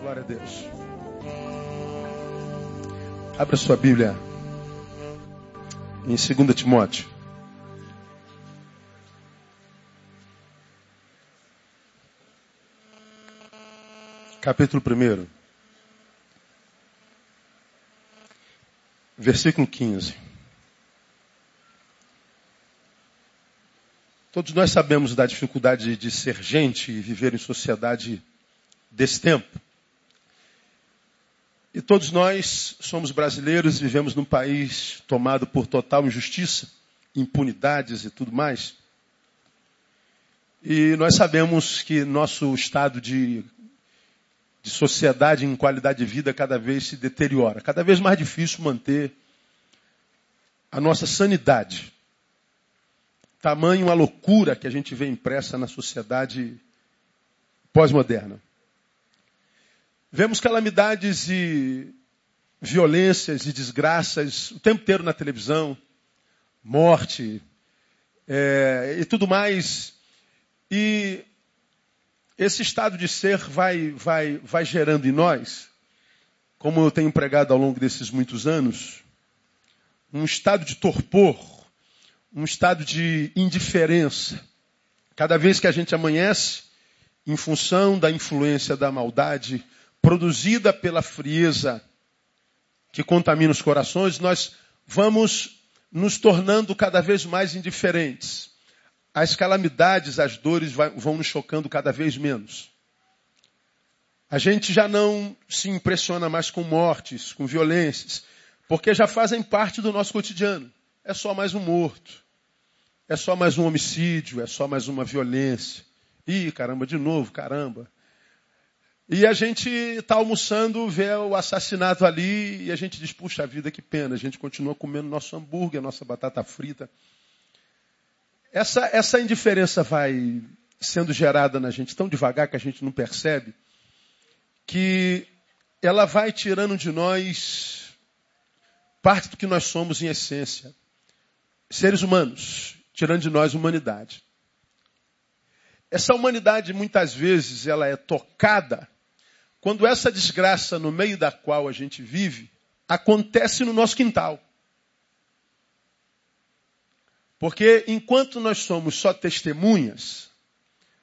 Glória a Deus. Abra sua Bíblia em 2 Timóteo. Capítulo 1. Versículo 15. Todos nós sabemos da dificuldade de ser gente e viver em sociedade desse tempo. E todos nós somos brasileiros e vivemos num país tomado por total injustiça, impunidades e tudo mais. E nós sabemos que nosso estado de, de sociedade em qualidade de vida cada vez se deteriora. Cada vez mais difícil manter a nossa sanidade. Tamanho a loucura que a gente vê impressa na sociedade pós-moderna. Vemos calamidades e violências e desgraças o tempo inteiro na televisão, morte é, e tudo mais. E esse estado de ser vai, vai, vai gerando em nós, como eu tenho pregado ao longo desses muitos anos, um estado de torpor, um estado de indiferença. Cada vez que a gente amanhece, em função da influência da maldade, produzida pela frieza que contamina os corações, nós vamos nos tornando cada vez mais indiferentes. As calamidades, as dores vão nos chocando cada vez menos. A gente já não se impressiona mais com mortes, com violências, porque já fazem parte do nosso cotidiano. É só mais um morto. É só mais um homicídio, é só mais uma violência. Ih, caramba, de novo, caramba. E a gente está almoçando, vê o assassinato ali e a gente diz, puxa vida, que pena. A gente continua comendo nosso hambúrguer, nossa batata frita. Essa, essa indiferença vai sendo gerada na gente tão devagar que a gente não percebe que ela vai tirando de nós parte do que nós somos em essência. Seres humanos, tirando de nós humanidade. Essa humanidade muitas vezes ela é tocada quando essa desgraça no meio da qual a gente vive acontece no nosso quintal. Porque enquanto nós somos só testemunhas,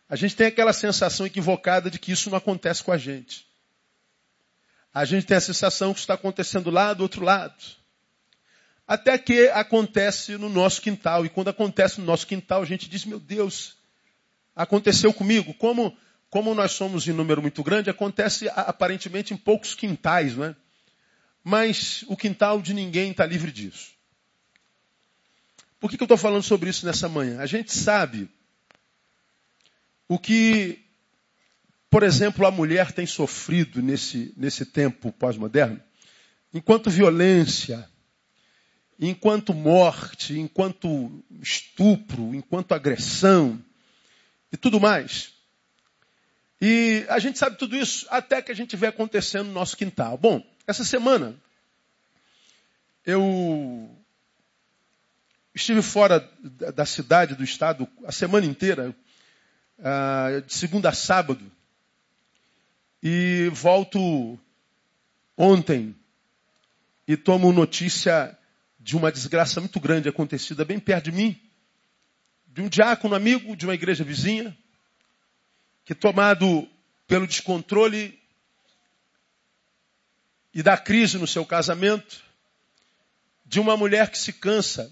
a gente tem aquela sensação equivocada de que isso não acontece com a gente. A gente tem a sensação que está acontecendo lá do outro lado. Até que acontece no nosso quintal. E quando acontece no nosso quintal, a gente diz, meu Deus, aconteceu comigo. Como como nós somos em número muito grande, acontece aparentemente em poucos quintais, não é? Mas o quintal de ninguém está livre disso. Por que, que eu estou falando sobre isso nessa manhã? A gente sabe o que, por exemplo, a mulher tem sofrido nesse, nesse tempo pós-moderno, enquanto violência, enquanto morte, enquanto estupro, enquanto agressão e tudo mais. E a gente sabe tudo isso até que a gente vê acontecendo no nosso quintal. Bom, essa semana eu estive fora da cidade, do estado, a semana inteira, ah, de segunda a sábado, e volto ontem e tomo notícia de uma desgraça muito grande acontecida bem perto de mim, de um diácono amigo de uma igreja vizinha, que tomado pelo descontrole e da crise no seu casamento, de uma mulher que se cansa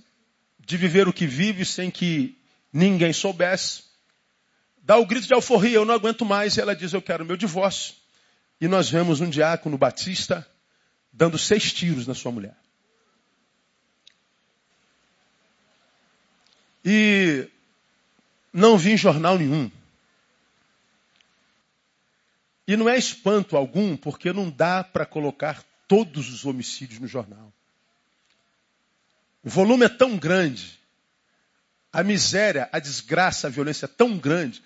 de viver o que vive sem que ninguém soubesse, dá o grito de alforria, eu não aguento mais, e ela diz, eu quero meu divórcio. E nós vemos um diácono batista dando seis tiros na sua mulher. E não vi em jornal nenhum. E não é espanto algum, porque não dá para colocar todos os homicídios no jornal. O volume é tão grande, a miséria, a desgraça, a violência é tão grande,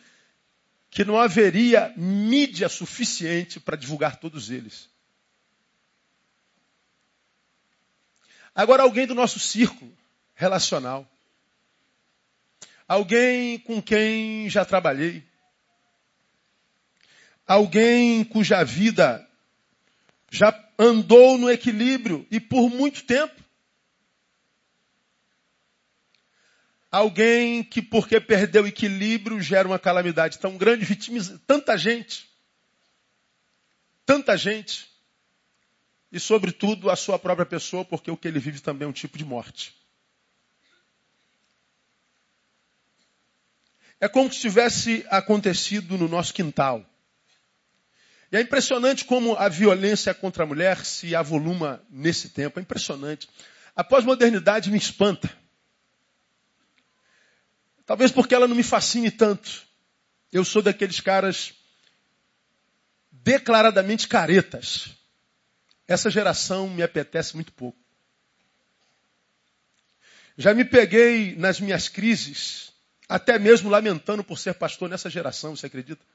que não haveria mídia suficiente para divulgar todos eles. Agora, alguém do nosso círculo relacional, alguém com quem já trabalhei, alguém cuja vida já andou no equilíbrio e por muito tempo. Alguém que, porque perdeu o equilíbrio, gera uma calamidade tão grande, vitimiza tanta gente. Tanta gente. E, sobretudo, a sua própria pessoa, porque o que ele vive também é um tipo de morte. É como se tivesse acontecido no nosso quintal. E é impressionante como a violência contra a mulher se avoluma nesse tempo. É impressionante. A pós-modernidade me espanta. Talvez porque ela não me fascine tanto. Eu sou daqueles caras declaradamente caretas. Essa geração me apetece muito pouco. Já me peguei nas minhas crises, até mesmo lamentando por ser pastor nessa geração, você acredita?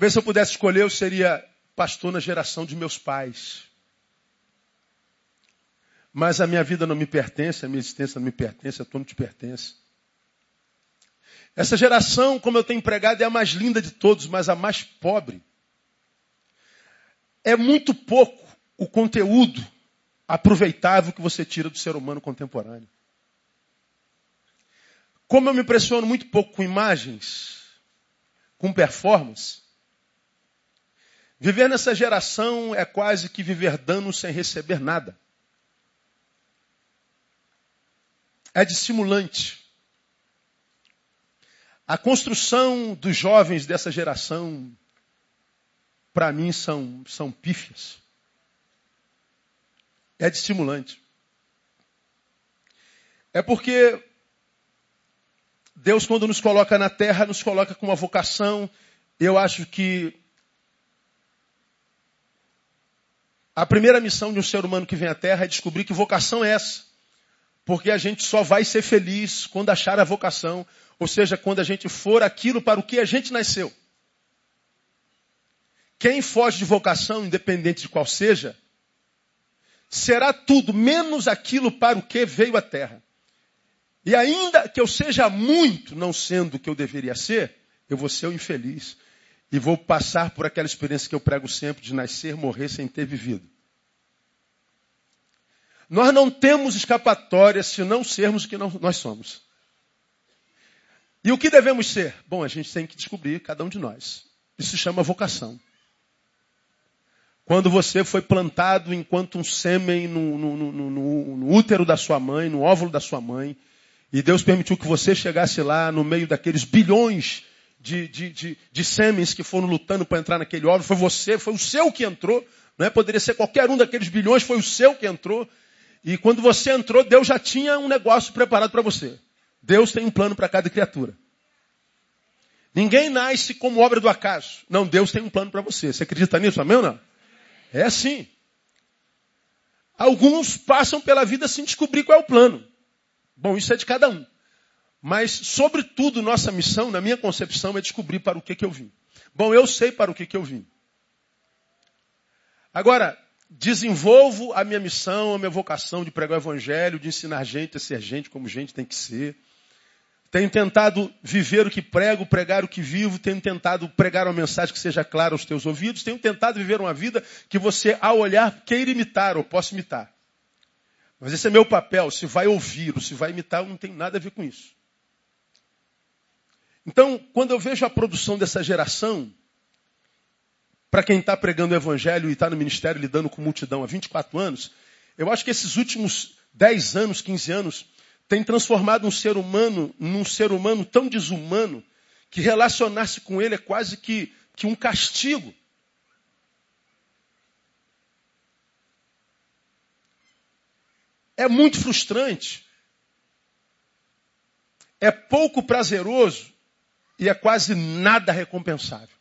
Talvez se eu pudesse escolher, eu seria pastor na geração de meus pais. Mas a minha vida não me pertence, a minha existência não me pertence, a tua não te pertence. Essa geração, como eu tenho empregado, é a mais linda de todos, mas a mais pobre. É muito pouco o conteúdo aproveitável que você tira do ser humano contemporâneo. Como eu me impressiono muito pouco com imagens, com performance, viver nessa geração é quase que viver dano sem receber nada. é dissimulante. A construção dos jovens dessa geração, para mim, são, são pífias. É dissimulante. É porque Deus, quando nos coloca na terra, nos coloca com uma vocação. Eu acho que a primeira missão de um ser humano que vem à terra é descobrir que vocação é essa. Porque a gente só vai ser feliz quando achar a vocação, ou seja, quando a gente for aquilo para o que a gente nasceu. Quem foge de vocação, independente de qual seja, será tudo menos aquilo para o que veio à terra. E ainda que eu seja muito não sendo o que eu deveria ser, eu vou ser o infeliz. E vou passar por aquela experiência que eu prego sempre de nascer, morrer sem ter vivido. Nós não temos escapatória se não sermos o que nós somos. E o que devemos ser? Bom, a gente tem que descobrir, cada um de nós. Isso se chama vocação. Quando você foi plantado enquanto um sêmen no, no, no, no, útero da sua mãe, no óvulo da sua mãe, e Deus permitiu que você chegasse lá no meio daqueles bilhões de, de, de, de sêmens que foram lutando para entrar naquele óvulo, foi você, foi o seu que entrou, não é? Poderia ser qualquer um daqueles bilhões, foi o seu que entrou. E quando você entrou, Deus já tinha um negócio preparado para você. Deus tem um plano para cada criatura. Ninguém nasce como obra do acaso. Não, Deus tem um plano para você. Você acredita nisso, amém ou não? É assim. Alguns passam pela vida sem descobrir qual é o plano. Bom, isso é de cada um. Mas, sobretudo, nossa missão, na minha concepção, é descobrir para o que, que eu vim. Bom, eu sei para o que, que eu vim. Agora, desenvolvo a minha missão, a minha vocação de pregar o evangelho, de ensinar gente a ser gente como gente tem que ser. Tenho tentado viver o que prego, pregar o que vivo, tenho tentado pregar uma mensagem que seja clara aos teus ouvidos, tenho tentado viver uma vida que você, ao olhar, queira imitar ou possa imitar. Mas esse é meu papel, se vai ouvir ou se vai imitar, não tem nada a ver com isso. Então, quando eu vejo a produção dessa geração, para quem está pregando o evangelho e está no ministério lidando com multidão há 24 anos, eu acho que esses últimos 10 anos, 15 anos, tem transformado um ser humano num ser humano tão desumano que relacionar-se com ele é quase que, que um castigo. É muito frustrante. É pouco prazeroso e é quase nada recompensável.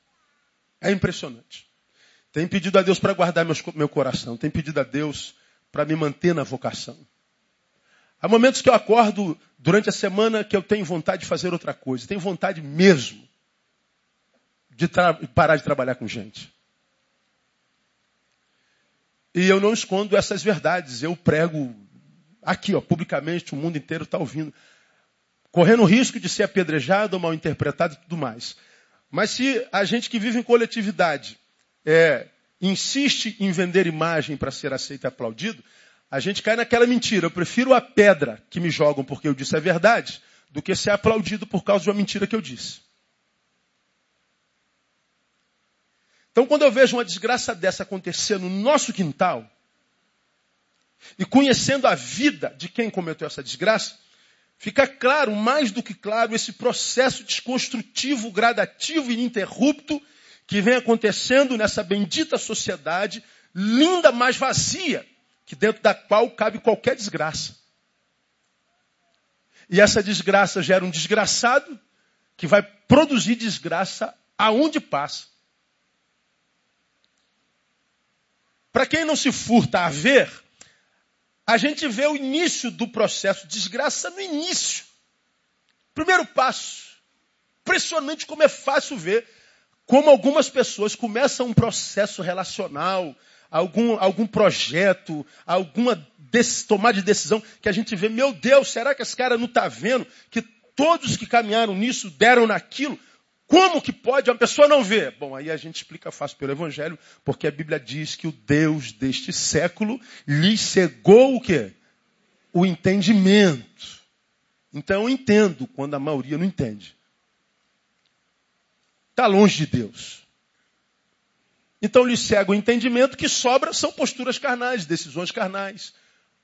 É impressionante. Tenho pedido a Deus para guardar meus, meu coração. Tenho pedido a Deus para me manter na vocação. Há momentos que eu acordo durante a semana que eu tenho vontade de fazer outra coisa. Tenho vontade mesmo de parar de trabalhar com gente. E eu não escondo essas verdades. Eu prego aqui, ó, publicamente, o mundo inteiro está ouvindo. Correndo o risco de ser apedrejado mal interpretado e tudo mais. Mas se a gente que vive em coletividade é, insiste em vender imagem para ser aceito e aplaudido, a gente cai naquela mentira. Eu prefiro a pedra que me jogam porque eu disse a verdade do que ser aplaudido por causa de uma mentira que eu disse. Então, quando eu vejo uma desgraça dessa acontecer no nosso quintal, e conhecendo a vida de quem cometeu essa desgraça, fica claro, mais do que claro, esse processo desconstrutivo, gradativo e ininterrupto que vem acontecendo nessa bendita sociedade, linda, mas vazia, que dentro da qual cabe qualquer desgraça. E essa desgraça gera um desgraçado que vai produzir desgraça aonde passa. Para quem não se furta a ver, a gente vê o início do processo de desgraça no início. Primeiro passo. Impressionante como é fácil ver como algumas pessoas começam um processo relacional, algum, algum projeto, alguma tomada de decisão que a gente vê, meu Deus, será que esse cara não está vendo que todos que caminharam nisso deram naquilo? Como que pode uma pessoa não ver? Bom, aí a gente explica fácil pelo Evangelho, porque a Bíblia diz que o Deus deste século lhe cegou o quê? O entendimento. Então eu entendo quando a maioria não entende. Está longe de Deus. Então lhe cega o entendimento, que sobra são posturas carnais, decisões carnais,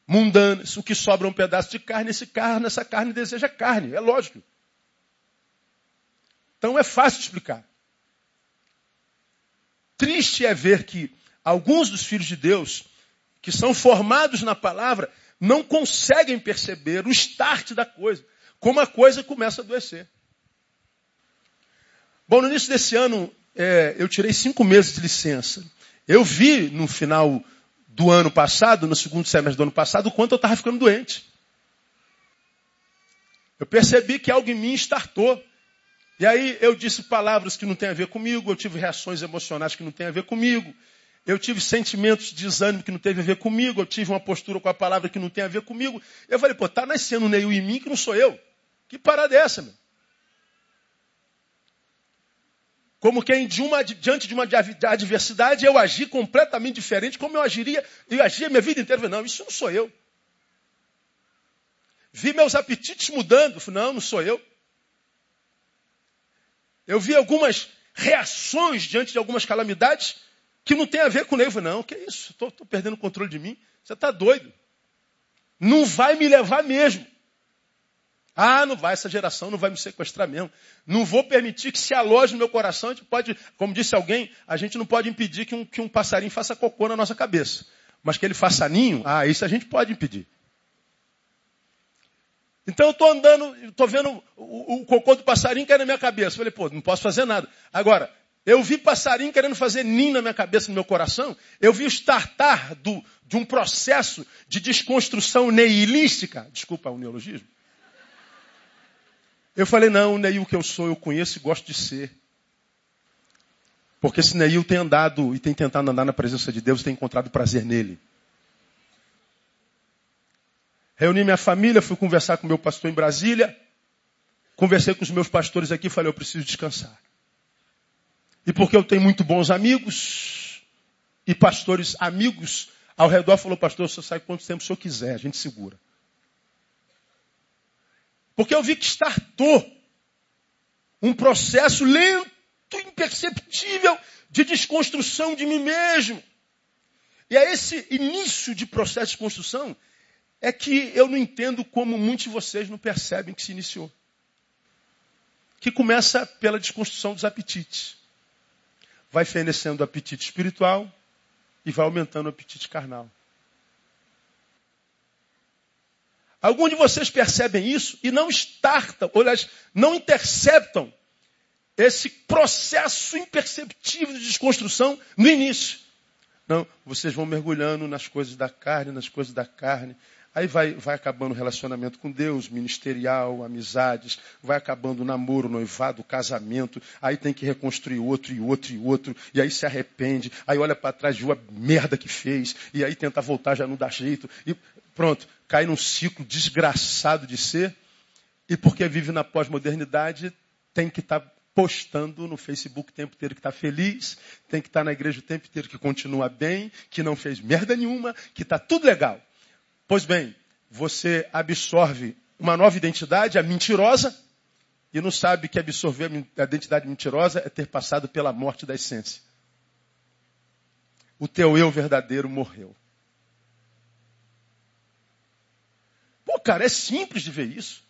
mundanas. O que sobra é um pedaço de carne, esse carne, essa carne deseja carne, é lógico. Então é fácil de explicar. Triste é ver que alguns dos filhos de Deus, que são formados na palavra, não conseguem perceber o start da coisa, como a coisa começa a adoecer. Bom, no início desse ano, é, eu tirei cinco meses de licença. Eu vi no final do ano passado, no segundo semestre do ano passado, o quanto eu estava ficando doente. Eu percebi que algo em mim startou. E aí eu disse palavras que não têm a ver comigo, eu tive reações emocionais que não têm a ver comigo, eu tive sentimentos de desânimo que não teve a ver comigo, eu tive uma postura com a palavra que não tem a ver comigo. Eu falei, pô, tá nascendo um Neil em mim que não sou eu. Que parada é essa, meu? Como quem de uma, diante de uma adversidade eu agi completamente diferente, como eu agiria, eu agia minha vida inteira. Não, isso não sou eu. Vi meus apetites mudando. Não, não sou eu. Eu vi algumas reações diante de algumas calamidades que não tem a ver com o Falei, não, que isso? Estou perdendo o controle de mim. Você está doido. Não vai me levar mesmo. Ah, não vai, essa geração não vai me sequestrar mesmo. Não vou permitir que se aloje no meu coração. A gente pode, como disse alguém, a gente não pode impedir que um, que um passarinho faça cocô na nossa cabeça. Mas que ele faça ninho, ah, isso a gente pode impedir. Então eu estou andando, estou vendo o, o, cocô do passarinho cair na minha cabeça. Falei, pô, não posso fazer nada. Agora, eu vi passarinho querendo fazer ninho na minha cabeça, no meu coração. Eu vi o startar do, de um processo de desconstrução neilística. Desculpa o neologismo. Eu falei, não, o Neil que eu sou, eu conheço e gosto de ser. Porque esse Neil tem andado e tem tentado andar na presença de Deus, tem encontrado prazer nele. Reuni minha família, fui conversar com meu pastor em Brasília. Conversei com os meus pastores aqui falei, eu preciso descansar. E porque eu tenho muito bons amigos e pastores amigos ao redor, falou, pastor, senhor sai quanto tempo o senhor quiser, a gente segura. Porque eu vi que startou um processo lento, imperceptível de desconstrução de mim mesmo. E é esse início de processo de construção é que eu não entendo como muitos de vocês não percebem que se iniciou. Que começa pela desconstrução dos apetites. Vai fenecendo o apetite espiritual e vai aumentando o apetite carnal. Alguns de vocês percebem isso e não startam, ou aliás, não interceptam esse processo imperceptível de desconstrução no início. Não, vocês vão mergulhando nas coisas da carne, nas coisas da carne, Aí vai, vai acabando o relacionamento com Deus, ministerial, amizades, vai acabando o namoro, o noivado, o casamento, aí tem que reconstruir outro e outro e outro, e aí se arrepende, aí olha para trás, viu a merda que fez, e aí tenta voltar, já não dá jeito, e pronto, cai num ciclo desgraçado de ser, e porque vive na pós-modernidade, tem que estar tá postando no Facebook o tempo inteiro que está feliz, tem que estar tá na igreja o tempo inteiro que continua bem, que não fez merda nenhuma, que está tudo legal. Pois bem, você absorve uma nova identidade, a mentirosa, e não sabe que absorver a identidade mentirosa é ter passado pela morte da essência. O teu eu verdadeiro morreu. Pô, cara, é simples de ver isso.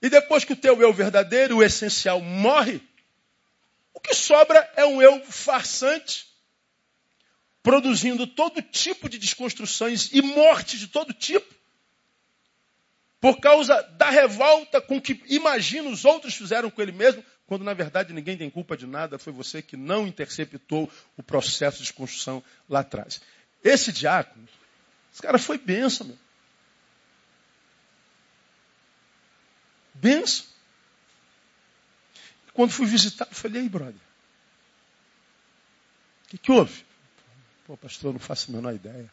E depois que o teu eu verdadeiro, o essencial, morre, o que sobra é um eu farsante, produzindo todo tipo de desconstruções e mortes de todo tipo, por causa da revolta com que imagina os outros fizeram com ele mesmo, quando na verdade ninguém tem culpa de nada, foi você que não interceptou o processo de desconstrução lá atrás. Esse diácono, esse cara foi benção, meu. Benção. Quando fui visitar, eu falei, aí, brother, o que, que houve? Pô, pastor, eu não faço a menor ideia.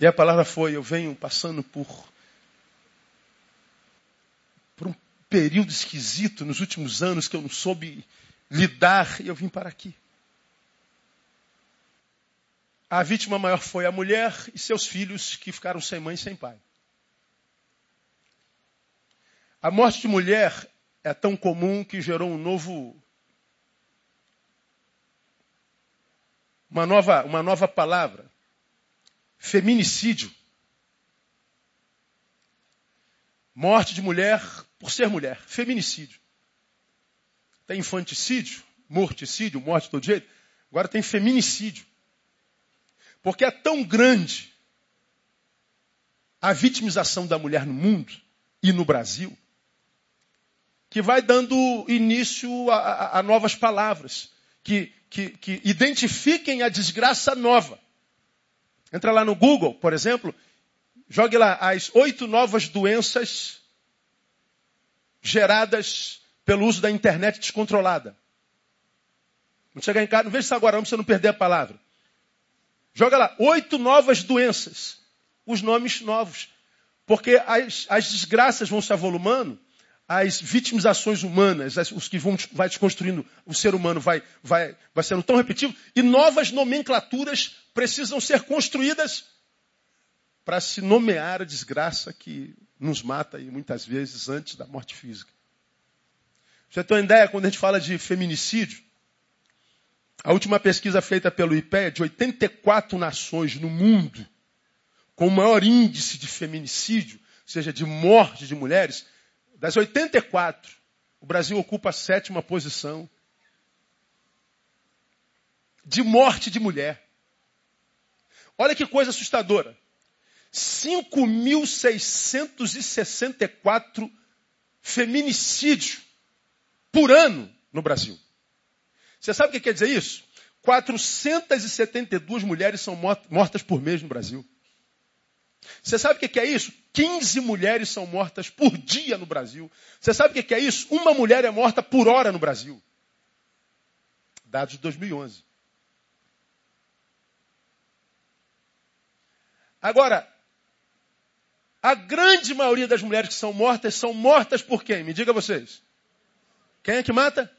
E a palavra foi, eu venho passando por, por um período esquisito nos últimos anos que eu não soube lidar e eu vim para aqui. A vítima maior foi a mulher e seus filhos que ficaram sem mãe e sem pai. A morte de mulher é tão comum que gerou um novo uma nova, uma nova palavra. Feminicídio. Morte de mulher por ser mulher. Feminicídio. Tem infanticídio, morticídio, morte de todo jeito. Agora tem feminicídio. Porque é tão grande a vitimização da mulher no mundo e no Brasil que vai dando início a, a, a novas palavras que, que, que identifiquem a desgraça nova. Entra lá no Google, por exemplo, jogue lá as oito novas doenças geradas pelo uso da internet descontrolada. Não chegar em casa, não veja isso agora, não, para você não perder a palavra. Joga lá, oito novas doenças. Os nomes novos. Porque as, as desgraças vão se avolumando as vitimizações humanas, as, os que vão vai desconstruindo o ser humano, vai, vai, vai sendo tão repetitivo, e novas nomenclaturas precisam ser construídas para se nomear a desgraça que nos mata e muitas vezes antes da morte física. Você tem uma ideia quando a gente fala de feminicídio? A última pesquisa feita pelo IPEA de 84 nações no mundo com o maior índice de feminicídio, ou seja, de morte de mulheres, das 84, o Brasil ocupa a sétima posição de morte de mulher. Olha que coisa assustadora. 5.664 feminicídios por ano no Brasil. Você sabe o que quer dizer isso? 472 mulheres são mortas por mês no Brasil. Você sabe o que é isso? 15 mulheres são mortas por dia no Brasil. Você sabe o que é isso? Uma mulher é morta por hora no Brasil. Dados de 2011. Agora, a grande maioria das mulheres que são mortas são mortas por quem? Me diga vocês. Quem é que mata?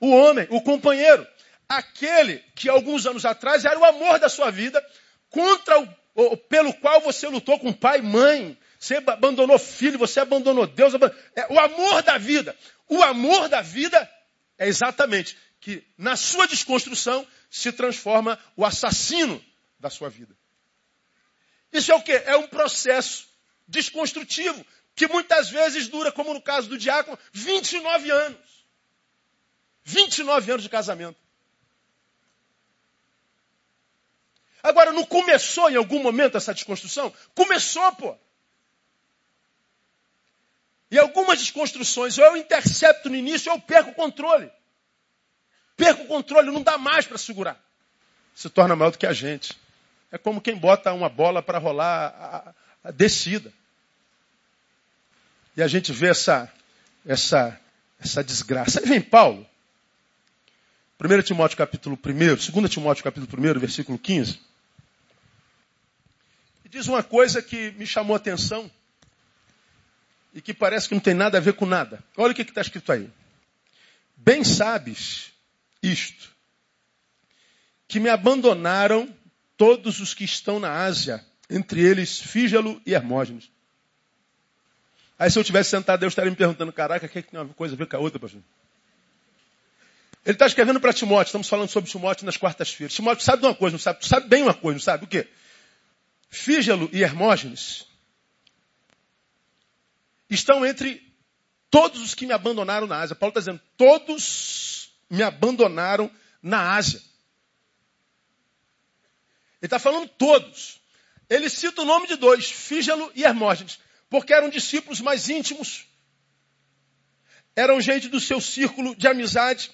O homem, o companheiro. Aquele que alguns anos atrás era o amor da sua vida contra o pelo qual você lutou com pai e mãe. Você abandonou filho, você abandonou Deus. É o amor da vida. O amor da vida é exatamente que na sua desconstrução se transforma o assassino da sua vida. Isso é o quê? É um processo desconstrutivo que muitas vezes dura, como no caso do diácono, 29 anos. 29 anos de casamento. Agora, não começou em algum momento essa desconstrução? Começou, pô. E algumas desconstruções, ou eu intercepto no início, ou eu perco o controle. Perco o controle, não dá mais para segurar. Se torna maior do que a gente. É como quem bota uma bola para rolar a, a, descida. E a gente vê essa, essa, essa desgraça. Aí vem Paulo. 1 Timóteo capítulo 1, 2 Timóteo capítulo 1, versículo 15. E diz uma coisa que me chamou a atenção e que parece que não tem nada a ver com nada. Olha o que está escrito aí. Bem sabes isto, que me abandonaram todos os que estão na Ásia, entre eles Fígelo e Hermógenes. Aí se eu tivesse sentado, eu estaria me perguntando, caraca, o que, é que tem uma coisa a ver com a outra, pastor? Ele está escrevendo para Timóteo, estamos falando sobre Timóteo nas quartas-feiras. Timóteo sabe de uma coisa, não sabe? Tu sabe bem uma coisa, não sabe? O quê? Fígelo e Hermógenes estão entre todos os que me abandonaram na Ásia. Paulo está dizendo, todos me abandonaram na Ásia. Ele está falando todos. Ele cita o nome de dois, Fígelo e Hermógenes, porque eram discípulos mais íntimos, eram gente do seu círculo de amizade,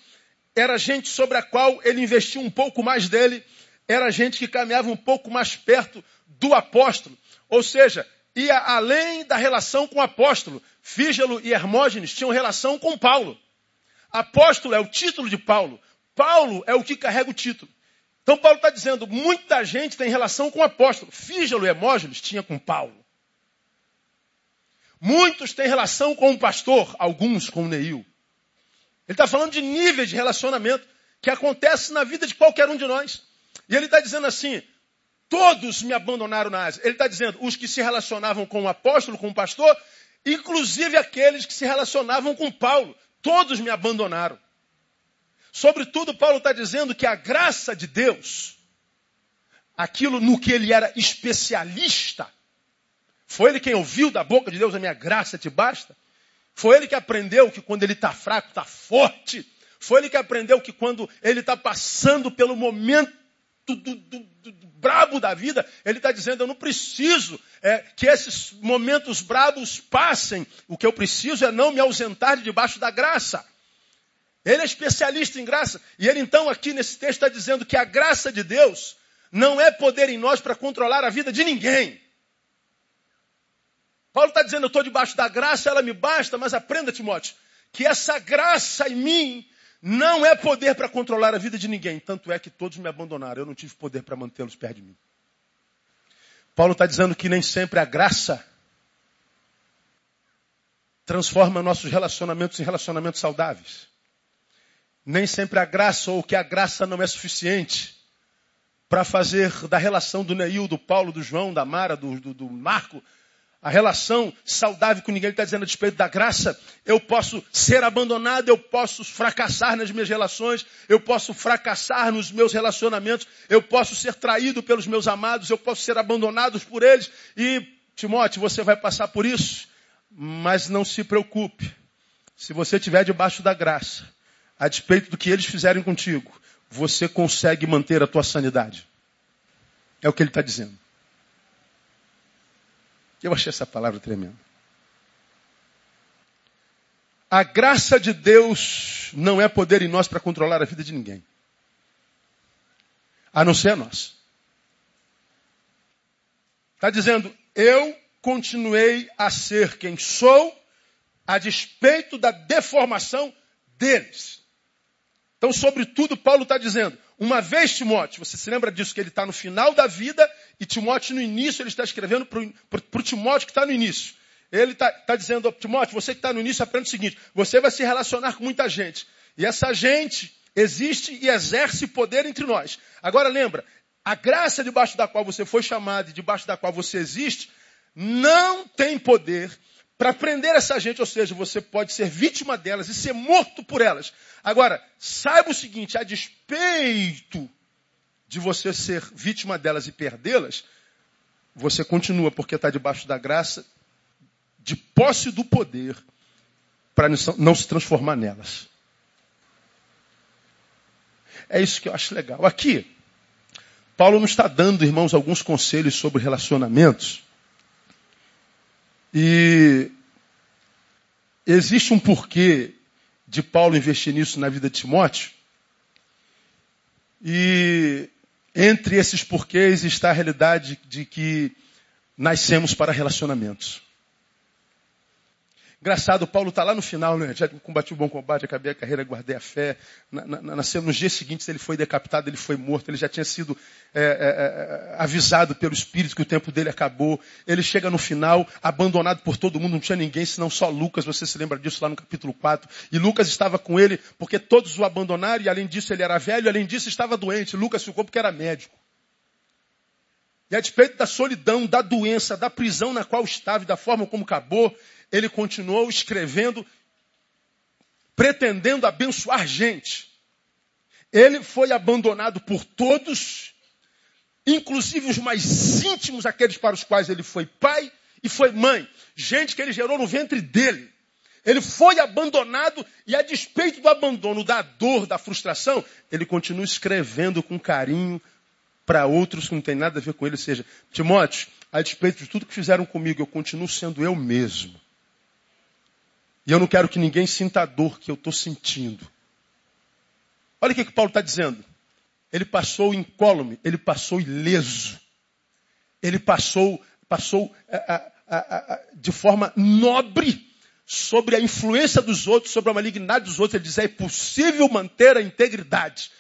era gente sobre a qual ele investiu um pouco mais dele, era gente que caminhava um pouco mais perto do apóstolo. Ou seja, ia além da relação com o apóstolo. Fígelo e Hermógenes tinham relação com Paulo. Apóstolo é o título de Paulo. Paulo é o que carrega o título. Então Paulo está dizendo, muita gente tem relação com o apóstolo. Fígelo e Hermógenes tinha com Paulo. Muitos têm relação com o pastor, alguns com o Neil. Ele está falando de níveis de relacionamento que acontece na vida de qualquer um de nós. E ele está dizendo assim: todos me abandonaram na Ásia. Ele está dizendo os que se relacionavam com o apóstolo, com o pastor, inclusive aqueles que se relacionavam com Paulo. Todos me abandonaram. Sobretudo, Paulo está dizendo que a graça de Deus, aquilo no que ele era especialista, foi ele quem ouviu da boca de Deus: a minha graça te basta. Foi ele que aprendeu que quando ele está fraco, está forte. Foi ele que aprendeu que quando ele está passando pelo momento do, do, do, do, brabo da vida, ele está dizendo: eu não preciso é, que esses momentos brabos passem. O que eu preciso é não me ausentar de debaixo da graça. Ele é especialista em graça. E ele então, aqui nesse texto, está dizendo que a graça de Deus não é poder em nós para controlar a vida de ninguém. Paulo está dizendo, eu estou debaixo da graça, ela me basta, mas aprenda, Timóteo, que essa graça em mim não é poder para controlar a vida de ninguém. Tanto é que todos me abandonaram, eu não tive poder para mantê-los perto de mim. Paulo está dizendo que nem sempre a graça transforma nossos relacionamentos em relacionamentos saudáveis. Nem sempre a graça, ou que a graça não é suficiente para fazer da relação do Neil, do Paulo, do João, da Mara, do, do, do Marco, a relação saudável com ninguém está dizendo a despeito da graça, eu posso ser abandonado, eu posso fracassar nas minhas relações, eu posso fracassar nos meus relacionamentos, eu posso ser traído pelos meus amados, eu posso ser abandonado por eles. E, Timóteo, você vai passar por isso, mas não se preocupe. Se você estiver debaixo da graça, a despeito do que eles fizerem contigo, você consegue manter a tua sanidade. É o que ele está dizendo. Eu achei essa palavra tremenda. A graça de Deus não é poder em nós para controlar a vida de ninguém. A não ser a nós. Está dizendo, eu continuei a ser quem sou, a despeito da deformação deles. Então, sobretudo, Paulo está dizendo, uma vez, Timóteo, você se lembra disso, que ele está no final da vida e Timóteo no início, ele está escrevendo para o Timóteo que está no início. Ele está tá dizendo, Timóteo, você que está no início, aprenda o seguinte, você vai se relacionar com muita gente. E essa gente existe e exerce poder entre nós. Agora lembra, a graça debaixo da qual você foi chamado e debaixo da qual você existe, não tem poder para prender essa gente, ou seja, você pode ser vítima delas e ser morto por elas. Agora, saiba o seguinte, a despeito de você ser vítima delas e perdê-las, você continua porque está debaixo da graça, de posse do poder, para não se transformar nelas. É isso que eu acho legal. Aqui, Paulo não está dando, irmãos, alguns conselhos sobre relacionamentos e existe um porquê de Paulo investir nisso na vida de Timóteo. E entre esses porquês está a realidade de que nascemos para relacionamentos. Engraçado, Paulo está lá no final, né? Já combati o bom combate, acabei a carreira, guardei a fé. Na, na, na, nos dias seguintes ele foi decapitado, ele foi morto, ele já tinha sido é, é, é, avisado pelo Espírito que o tempo dele acabou. Ele chega no final, abandonado por todo mundo, não tinha ninguém, senão só Lucas, você se lembra disso lá no capítulo 4. E Lucas estava com ele porque todos o abandonaram, e além disso ele era velho, além disso estava doente. Lucas ficou porque era médico. E a despeito da solidão, da doença, da prisão na qual estava e da forma como acabou, ele continuou escrevendo, pretendendo abençoar gente. Ele foi abandonado por todos, inclusive os mais íntimos, aqueles para os quais ele foi pai e foi mãe. Gente que ele gerou no ventre dele. Ele foi abandonado e, a despeito do abandono, da dor, da frustração, ele continua escrevendo com carinho para outros que não tem nada a ver com ele. Ou seja, Timóteo, a despeito de tudo que fizeram comigo, eu continuo sendo eu mesmo. E eu não quero que ninguém sinta a dor que eu estou sentindo. Olha o que, que Paulo está dizendo. Ele passou incólume, ele passou ileso. Ele passou, passou a, a, a, de forma nobre sobre a influência dos outros, sobre a malignidade dos outros. Ele diz: é possível manter a integridade.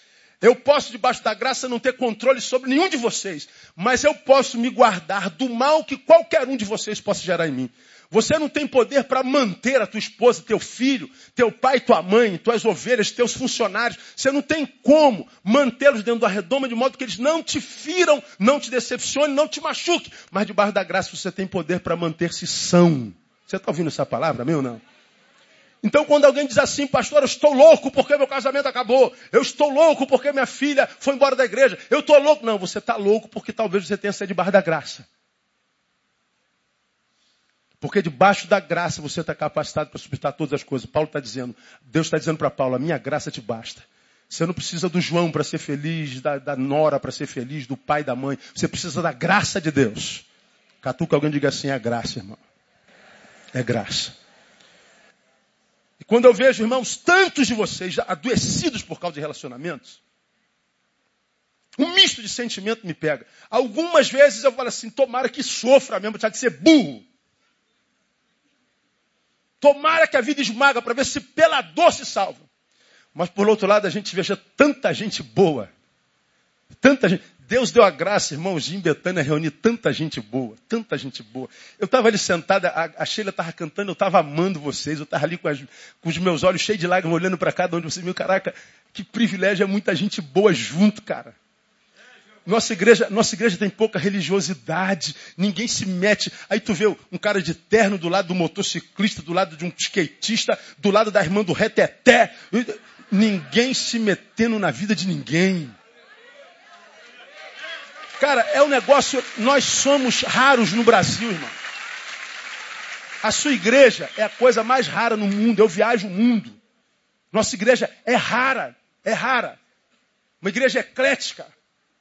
Eu posso, debaixo da graça, não ter controle sobre nenhum de vocês, mas eu posso me guardar do mal que qualquer um de vocês possa gerar em mim. Você não tem poder para manter a tua esposa, teu filho, teu pai, tua mãe, tuas ovelhas, teus funcionários. Você não tem como mantê-los dentro da redoma de modo que eles não te firam, não te decepcionem, não te machuquem. Mas debaixo da graça você tem poder para manter-se são. Você está ouvindo essa palavra, meu ou não? Então, quando alguém diz assim, pastor, eu estou louco porque meu casamento acabou, eu estou louco porque minha filha foi embora da igreja, eu estou louco. Não, você está louco porque talvez você tenha saído debaixo da graça. Porque debaixo da graça você está capacitado para suportar todas as coisas. Paulo está dizendo, Deus está dizendo para Paulo, a minha graça te basta. Você não precisa do João para ser feliz, da, da Nora para ser feliz, do pai, da mãe. Você precisa da graça de Deus. Catuca alguém diga assim, é graça, irmão. É graça. E quando eu vejo, irmãos, tantos de vocês adoecidos por causa de relacionamentos, um misto de sentimento me pega. Algumas vezes eu falo assim, tomara que sofra mesmo, tinha que ser burro. Tomara que a vida esmaga para ver se pela dor se salva. Mas por outro lado, a gente veja tanta gente boa. Tanta gente. Deus deu a graça, irmãos, em Betânia reunir tanta gente boa, tanta gente boa. Eu estava ali sentada, a, Sheila estava cantando, eu estava amando vocês, eu estava ali com, as, com, os meus olhos cheios de lágrimas, olhando para cada um de vocês. Meu caraca, que privilégio, é muita gente boa junto, cara. Nossa igreja, nossa igreja tem pouca religiosidade, ninguém se mete. Aí tu vê um cara de terno do lado do motociclista, do lado de um skatista, do lado da irmã do reteté. Ninguém se metendo na vida de ninguém. Cara, é um negócio, nós somos raros no Brasil, irmão. A sua igreja é a coisa mais rara no mundo. Eu viajo o mundo. Nossa igreja é rara, é rara. Uma igreja eclética.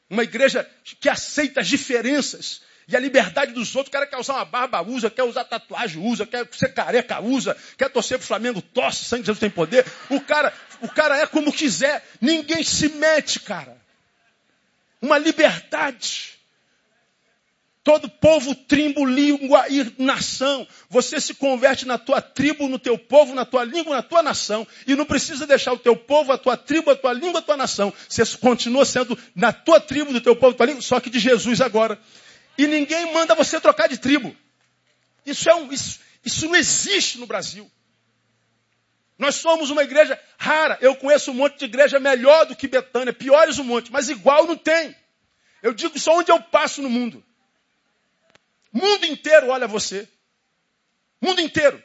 Uma igreja que aceita as diferenças e a liberdade dos outros. O cara quer usar uma barba, usa, quer usar tatuagem, usa, quer ser careca, usa, quer torcer pro Flamengo, torce, sangue de Jesus tem poder. O cara, o cara é como quiser. Ninguém se mete, cara. Uma liberdade. Todo povo, tribo, língua e nação. Você se converte na tua tribo, no teu povo, na tua língua, na tua nação. E não precisa deixar o teu povo, a tua tribo, a tua língua, a tua nação. Você continua sendo na tua tribo, do teu povo, tua língua, só que de Jesus agora. E ninguém manda você trocar de tribo. Isso, é um, isso, isso não existe no Brasil. Nós somos uma igreja rara. Eu conheço um monte de igreja melhor do que Betânia, piores um monte, mas igual não tem. Eu digo só onde eu passo no mundo. Mundo inteiro olha você. Mundo inteiro.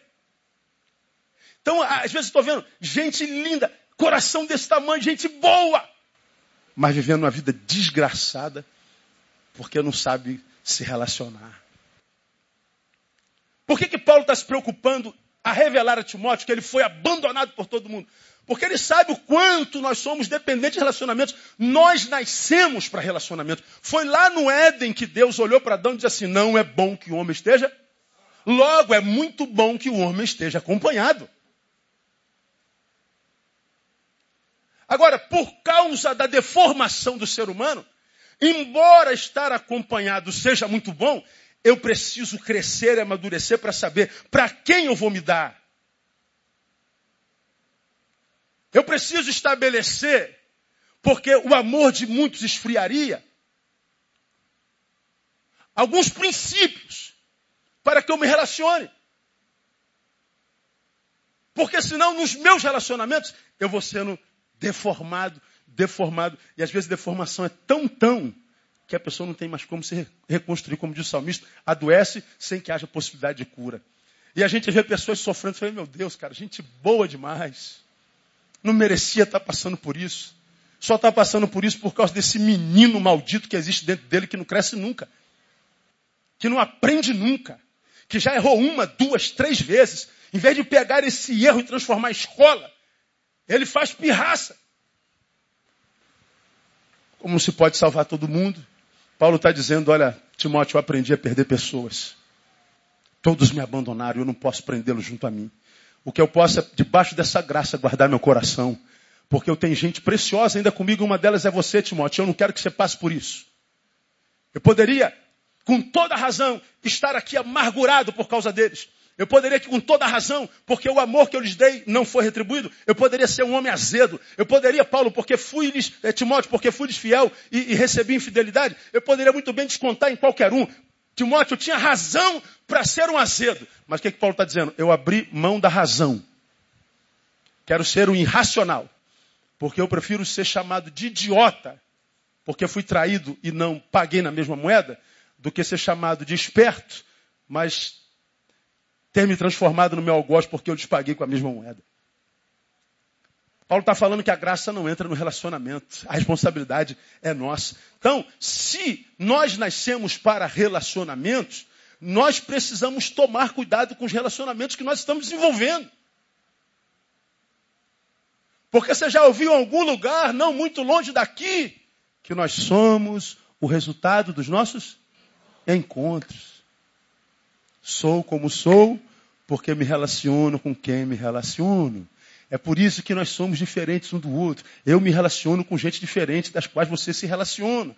Então, às vezes estou vendo gente linda, coração desse tamanho, gente boa, mas vivendo uma vida desgraçada, porque não sabe se relacionar. Por que, que Paulo está se preocupando a revelar a Timóteo que ele foi abandonado por todo mundo? Porque ele sabe o quanto nós somos dependentes de relacionamentos. Nós nascemos para relacionamento. Foi lá no Éden que Deus olhou para Adão e disse assim: não é bom que o homem esteja. Logo, é muito bom que o homem esteja acompanhado. Agora, por causa da deformação do ser humano, embora estar acompanhado seja muito bom, eu preciso crescer e amadurecer para saber para quem eu vou me dar. Eu preciso estabelecer, porque o amor de muitos esfriaria, alguns princípios para que eu me relacione. Porque senão nos meus relacionamentos eu vou sendo deformado, deformado. E às vezes deformação é tão, tão que a pessoa não tem mais como se reconstruir, como diz o salmista, adoece sem que haja possibilidade de cura. E a gente vê pessoas sofrendo, fala, meu Deus, cara, gente boa demais. Não merecia estar passando por isso. Só está passando por isso por causa desse menino maldito que existe dentro dele, que não cresce nunca. Que não aprende nunca. Que já errou uma, duas, três vezes. Em vez de pegar esse erro e transformar a escola, ele faz pirraça. Como se pode salvar todo mundo? Paulo está dizendo: olha, Timóteo, eu aprendi a perder pessoas. Todos me abandonaram, eu não posso prendê-los junto a mim. O que eu posso é, debaixo dessa graça, guardar meu coração. Porque eu tenho gente preciosa ainda comigo, uma delas é você, Timóteo. Eu não quero que você passe por isso. Eu poderia, com toda razão, estar aqui amargurado por causa deles. Eu poderia, com toda razão, porque o amor que eu lhes dei não foi retribuído, eu poderia ser um homem azedo. Eu poderia, Paulo, porque fui lhes, é, Timóteo, porque fui lhes fiel e, e recebi infidelidade, eu poderia muito bem descontar em qualquer um. Timóteo tinha razão para ser um azedo. Mas o que, que Paulo está dizendo? Eu abri mão da razão. Quero ser um irracional. Porque eu prefiro ser chamado de idiota, porque fui traído e não paguei na mesma moeda, do que ser chamado de esperto, mas ter me transformado no meu algoz porque eu lhes paguei com a mesma moeda. Paulo está falando que a graça não entra no relacionamento. A responsabilidade é nossa. Então, se nós nascemos para relacionamentos, nós precisamos tomar cuidado com os relacionamentos que nós estamos desenvolvendo. Porque você já ouviu em algum lugar, não muito longe daqui, que nós somos o resultado dos nossos encontros. Sou como sou, porque me relaciono com quem me relaciono. É por isso que nós somos diferentes um do outro. Eu me relaciono com gente diferente das quais você se relaciona.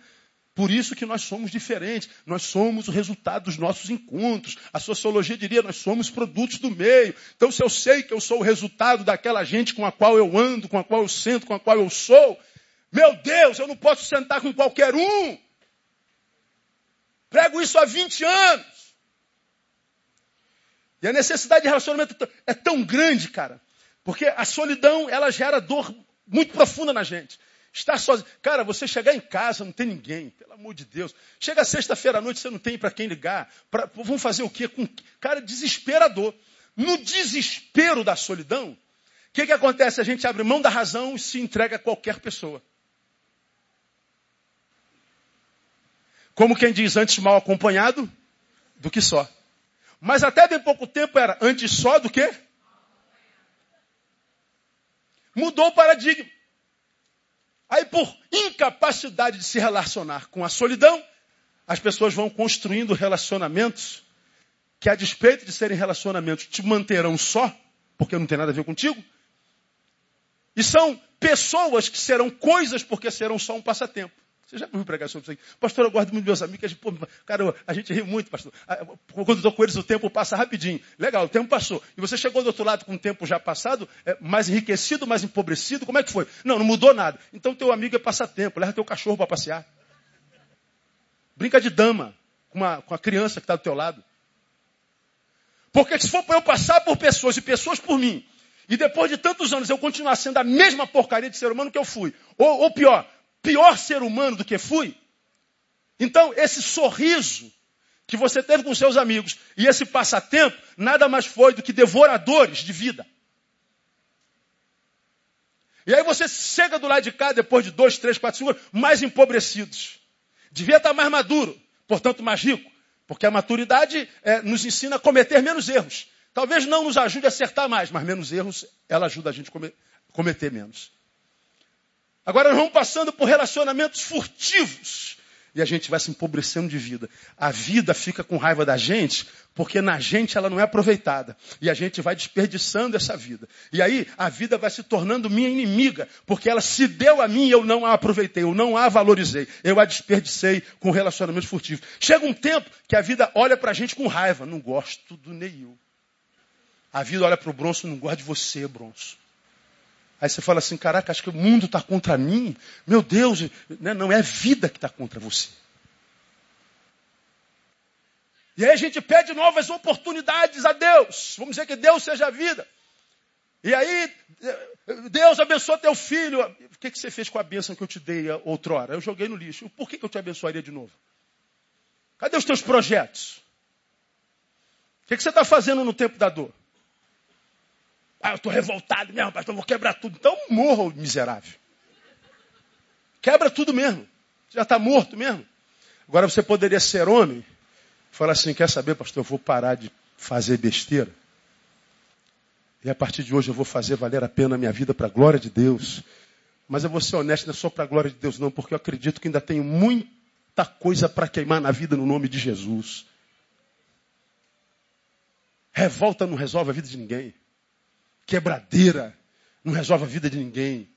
Por isso que nós somos diferentes. Nós somos o resultado dos nossos encontros. A sociologia diria, nós somos produtos do meio. Então, se eu sei que eu sou o resultado daquela gente com a qual eu ando, com a qual eu sento, com a qual eu sou, meu Deus, eu não posso sentar com qualquer um. Prego isso há 20 anos. E a necessidade de relacionamento é tão grande, cara. Porque a solidão, ela gera dor muito profunda na gente. Estar sozinho. Cara, você chegar em casa, não tem ninguém, pelo amor de Deus. Chega sexta-feira à noite, você não tem para quem ligar. Pra, vamos fazer o quê? Com, cara, desesperador. No desespero da solidão, o que, que acontece? A gente abre mão da razão e se entrega a qualquer pessoa. Como quem diz, antes mal acompanhado do que só. Mas até bem pouco tempo era antes só do que? Mudou o paradigma. Aí, por incapacidade de se relacionar com a solidão, as pessoas vão construindo relacionamentos que, a despeito de serem relacionamentos, te manterão só, porque não tem nada a ver contigo. E são pessoas que serão coisas porque serão só um passatempo. Você já ouviu pregar sobre isso aí? Pastor, eu gosto muito meus amigos. A gente, pô, cara, a gente ri muito, pastor. Ah, quando estou com eles, o tempo passa rapidinho. Legal, o tempo passou. E você chegou do outro lado com o tempo já passado, é, mais enriquecido, mais empobrecido. Como é que foi? Não, não mudou nada. Então teu amigo é passatempo. Leva teu cachorro para passear. Brinca de dama com, uma, com a criança que está do teu lado. Porque se for para eu passar por pessoas e pessoas por mim, e depois de tantos anos eu continuar sendo a mesma porcaria de ser humano que eu fui, ou, ou pior, pior ser humano do que fui. Então, esse sorriso que você teve com seus amigos e esse passatempo nada mais foi do que devoradores de vida. E aí você chega do lado de cá depois de dois, três, quatro, anos, mais empobrecidos. Devia estar mais maduro, portanto mais rico. Porque a maturidade é, nos ensina a cometer menos erros. Talvez não nos ajude a acertar mais, mas menos erros ela ajuda a gente a cometer menos. Agora nós vamos passando por relacionamentos furtivos. E a gente vai se empobrecendo de vida. A vida fica com raiva da gente, porque na gente ela não é aproveitada. E a gente vai desperdiçando essa vida. E aí a vida vai se tornando minha inimiga, porque ela se deu a mim e eu não a aproveitei, eu não a valorizei. Eu a desperdicei com relacionamentos furtivos. Chega um tempo que a vida olha para a gente com raiva. Não gosto do Neil. A vida olha para o bronço, não gosta de você, bronço. Aí você fala assim: caraca, acho que o mundo está contra mim. Meu Deus, né? não é a vida que está contra você. E aí a gente pede novas oportunidades a Deus. Vamos dizer que Deus seja a vida. E aí, Deus abençoa teu filho. O que, que você fez com a bênção que eu te dei outrora? Eu joguei no lixo. Por que, que eu te abençoaria de novo? Cadê os teus projetos? O que, que você está fazendo no tempo da dor? Ah, eu estou revoltado mesmo, pastor, vou quebrar tudo. Então morra, miserável. Quebra tudo mesmo. Já está morto mesmo. Agora você poderia ser homem Fala assim, quer saber, pastor, eu vou parar de fazer besteira. E a partir de hoje eu vou fazer valer a pena a minha vida para a glória de Deus. Mas eu vou ser honesto, não é só para a glória de Deus, não, porque eu acredito que ainda tenho muita coisa para queimar na vida no nome de Jesus. Revolta não resolve a vida de ninguém. Quebradeira não resolve a vida de ninguém.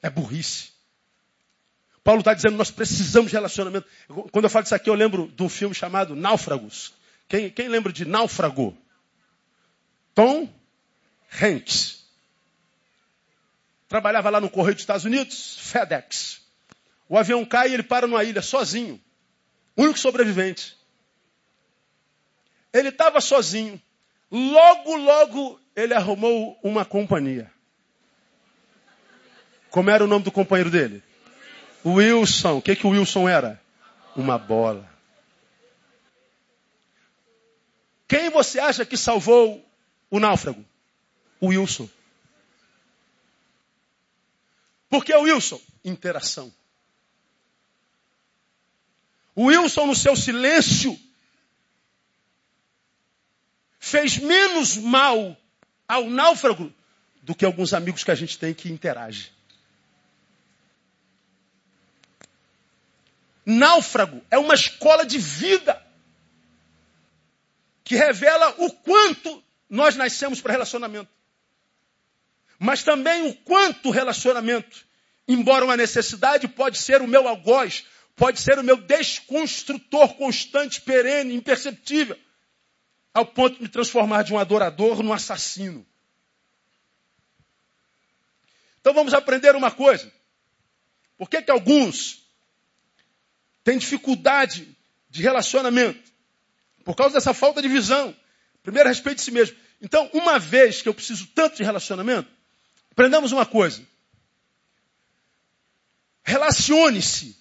É burrice. Paulo está dizendo, nós precisamos de relacionamento. Quando eu falo isso aqui, eu lembro de um filme chamado Náufragos. Quem, quem lembra de Náufrago? Tom Hanks. Trabalhava lá no Correio dos Estados Unidos, FedEx. O avião cai e ele para numa ilha sozinho. Único sobrevivente. Ele estava sozinho. Logo, logo, ele arrumou uma companhia. Como era o nome do companheiro dele? Wilson. O que, que o Wilson era? Uma bola. Quem você acha que salvou o náufrago? O Wilson. Por que o Wilson? Interação. O Wilson, no seu silêncio, fez menos mal ao náufrago do que alguns amigos que a gente tem que interagem. Náufrago é uma escola de vida que revela o quanto nós nascemos para relacionamento. Mas também o quanto relacionamento, embora uma necessidade, pode ser o meu algoz, pode ser o meu desconstrutor constante, perene, imperceptível, ao ponto de me transformar de um adorador num assassino. Então vamos aprender uma coisa. Por que, que alguns tem dificuldade de relacionamento por causa dessa falta de visão. Primeiro, respeito de si mesmo. Então, uma vez que eu preciso tanto de relacionamento, aprendamos uma coisa. Relacione-se,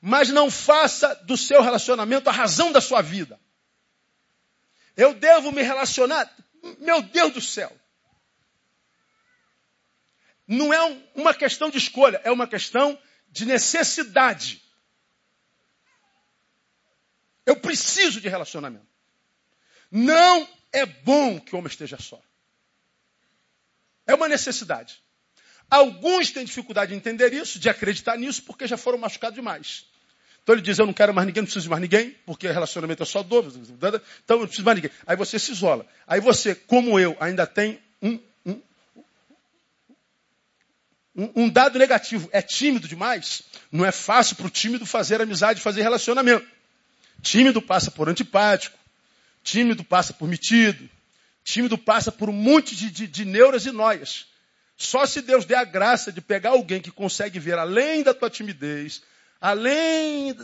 mas não faça do seu relacionamento a razão da sua vida. Eu devo me relacionar? Meu Deus do céu. Não é uma questão de escolha, é uma questão de necessidade. Eu preciso de relacionamento. Não é bom que o homem esteja só. É uma necessidade. Alguns têm dificuldade de entender isso, de acreditar nisso, porque já foram machucados demais. Então ele diz, eu não quero mais ninguém, não preciso de mais ninguém, porque relacionamento é só dor, então eu não preciso mais ninguém. Aí você se isola. Aí você, como eu, ainda tem um, um, um dado negativo. É tímido demais. Não é fácil para o tímido fazer amizade, fazer relacionamento. Tímido passa por antipático, tímido passa por metido, tímido passa por um monte de, de, de neuras e noias. Só se Deus der a graça de pegar alguém que consegue ver além da tua timidez, além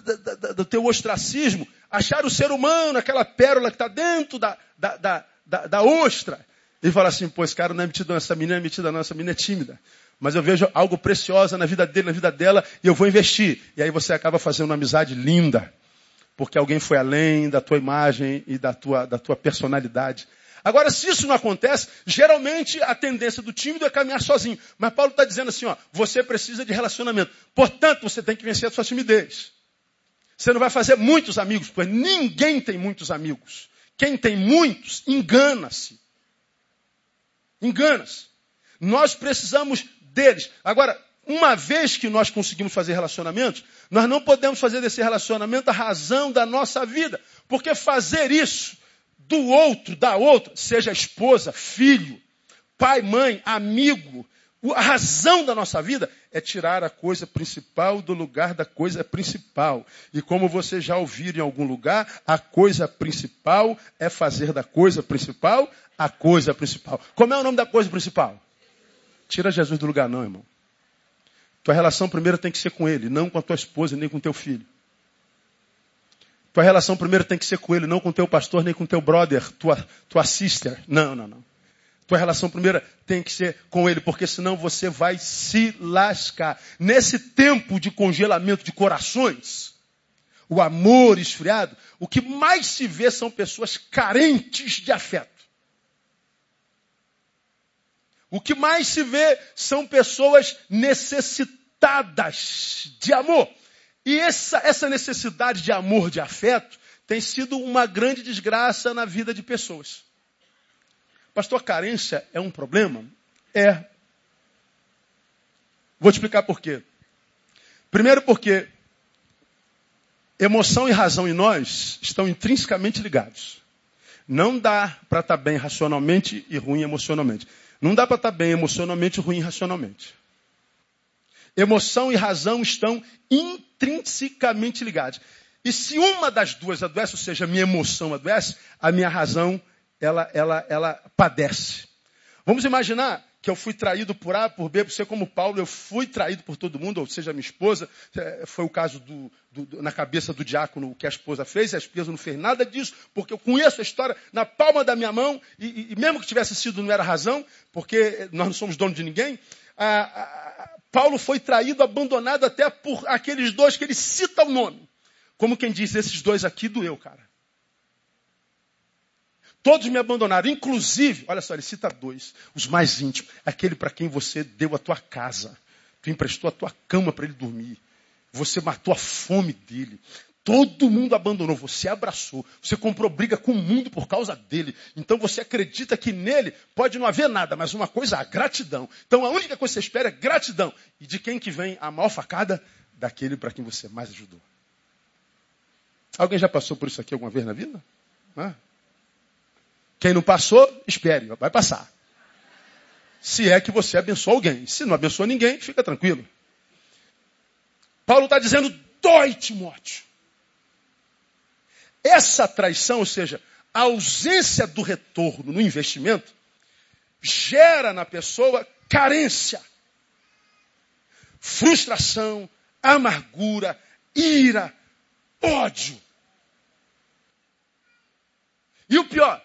do teu ostracismo, achar o ser humano, aquela pérola que está dentro da, da, da, da, ostra, e falar assim, pô, esse cara não é metido não, essa menina é metida não, essa menina é tímida. Mas eu vejo algo precioso na vida dele, na vida dela, e eu vou investir. E aí você acaba fazendo uma amizade linda porque alguém foi além da tua imagem e da tua, da tua personalidade. Agora, se isso não acontece, geralmente a tendência do tímido é caminhar sozinho. Mas Paulo está dizendo assim, ó, você precisa de relacionamento. Portanto, você tem que vencer a sua timidez. Você não vai fazer muitos amigos, pois ninguém tem muitos amigos. Quem tem muitos, engana-se. Engana-se. Nós precisamos deles. Agora, uma vez que nós conseguimos fazer relacionamentos, nós não podemos fazer desse relacionamento a razão da nossa vida. Porque fazer isso do outro, da outra, seja esposa, filho, pai, mãe, amigo, a razão da nossa vida é tirar a coisa principal do lugar da coisa principal. E como você já ouviram em algum lugar, a coisa principal é fazer da coisa principal a coisa principal. Como é o nome da coisa principal? Tira Jesus do lugar, não, irmão. Tua relação primeiro tem que ser com ele, não com a tua esposa, nem com teu filho. Tua relação primeiro tem que ser com ele, não com teu pastor, nem com teu brother, tua, tua sister. Não, não, não. Tua relação primeira tem que ser com ele, porque senão você vai se lascar. Nesse tempo de congelamento de corações, o amor esfriado, o que mais se vê são pessoas carentes de afeto. O que mais se vê são pessoas necessitadas de amor. E essa, essa necessidade de amor, de afeto, tem sido uma grande desgraça na vida de pessoas. Pastor, carência é um problema? É. Vou te explicar por quê. Primeiro porque emoção e razão em nós estão intrinsecamente ligados. Não dá para estar tá bem racionalmente e ruim emocionalmente. Não dá para estar tá bem emocionalmente e ruim racionalmente. Emoção e razão estão intrinsecamente ligados. E se uma das duas adoece, ou seja, a minha emoção adoece, a minha razão ela, ela, ela padece. Vamos imaginar que eu fui traído por A, por B, por C, como Paulo, eu fui traído por todo mundo, ou seja, minha esposa, é, foi o caso do, do, na cabeça do diácono que a esposa fez, e a esposa não fez nada disso, porque eu conheço a história na palma da minha mão, e, e mesmo que tivesse sido, não era razão, porque nós não somos donos de ninguém, a, Paulo foi traído, abandonado até por aqueles dois que ele cita o nome. Como quem diz, esses dois aqui doeu, cara. Todos me abandonaram, inclusive, olha só, ele cita dois, os mais íntimos, aquele para quem você deu a tua casa, tu emprestou a tua cama para ele dormir, você matou a fome dele. Todo mundo abandonou, você abraçou, você comprou briga com o mundo por causa dele. Então você acredita que nele pode não haver nada, mas uma coisa, a gratidão. Então a única coisa que você espera é gratidão. E de quem que vem a maior facada? Daquele para quem você mais ajudou. Alguém já passou por isso aqui alguma vez na vida? Quem não passou, espere, vai passar. Se é que você abençoa alguém. Se não abençoa ninguém, fica tranquilo. Paulo está dizendo, dói, Timóteo. Essa traição, ou seja, a ausência do retorno no investimento, gera na pessoa carência, frustração, amargura, ira, ódio. E o pior,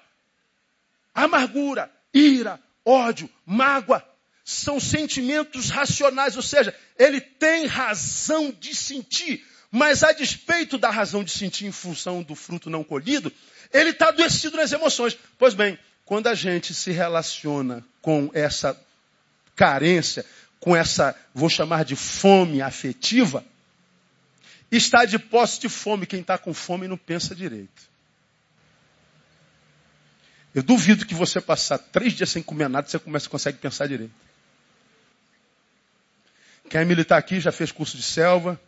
Amargura, ira, ódio, mágoa são sentimentos racionais, ou seja, ele tem razão de sentir, mas a despeito da razão de sentir em função do fruto não colhido, ele está adoecido nas emoções. Pois bem, quando a gente se relaciona com essa carência, com essa, vou chamar de fome afetiva, está de posse de fome. Quem está com fome não pensa direito. Eu duvido que você passar três dias sem comer nada, você começa, consegue pensar direito. Quem é militar aqui já fez curso de selva.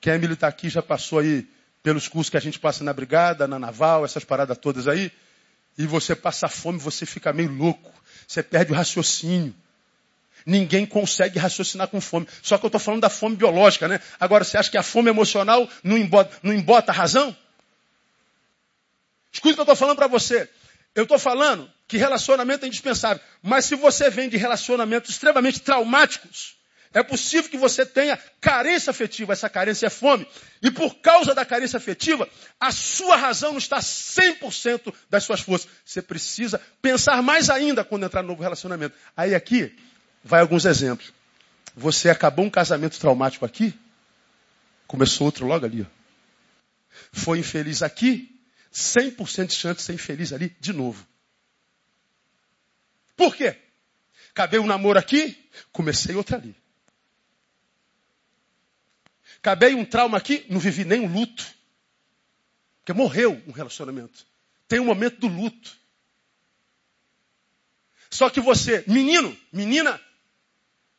Quem é militar aqui já passou aí pelos cursos que a gente passa na brigada, na naval, essas paradas todas aí. E você passa fome, você fica meio louco. Você perde o raciocínio. Ninguém consegue raciocinar com fome. Só que eu estou falando da fome biológica, né? Agora, você acha que a fome emocional não embota, não embota a razão? Escuta o que eu estou falando para você. Eu estou falando que relacionamento é indispensável. Mas se você vem de relacionamentos extremamente traumáticos, é possível que você tenha carência afetiva. Essa carência é fome. E por causa da carência afetiva, a sua razão não está 100% das suas forças. Você precisa pensar mais ainda quando entrar no novo relacionamento. Aí aqui, vai alguns exemplos. Você acabou um casamento traumático aqui, começou outro logo ali. Ó. Foi infeliz aqui, 100% de chance de ser infeliz ali de novo. Por quê? Acabei um namoro aqui, comecei outro ali. Acabei um trauma aqui, não vivi nem um luto. Porque morreu um relacionamento. Tem um momento do luto. Só que você, menino, menina,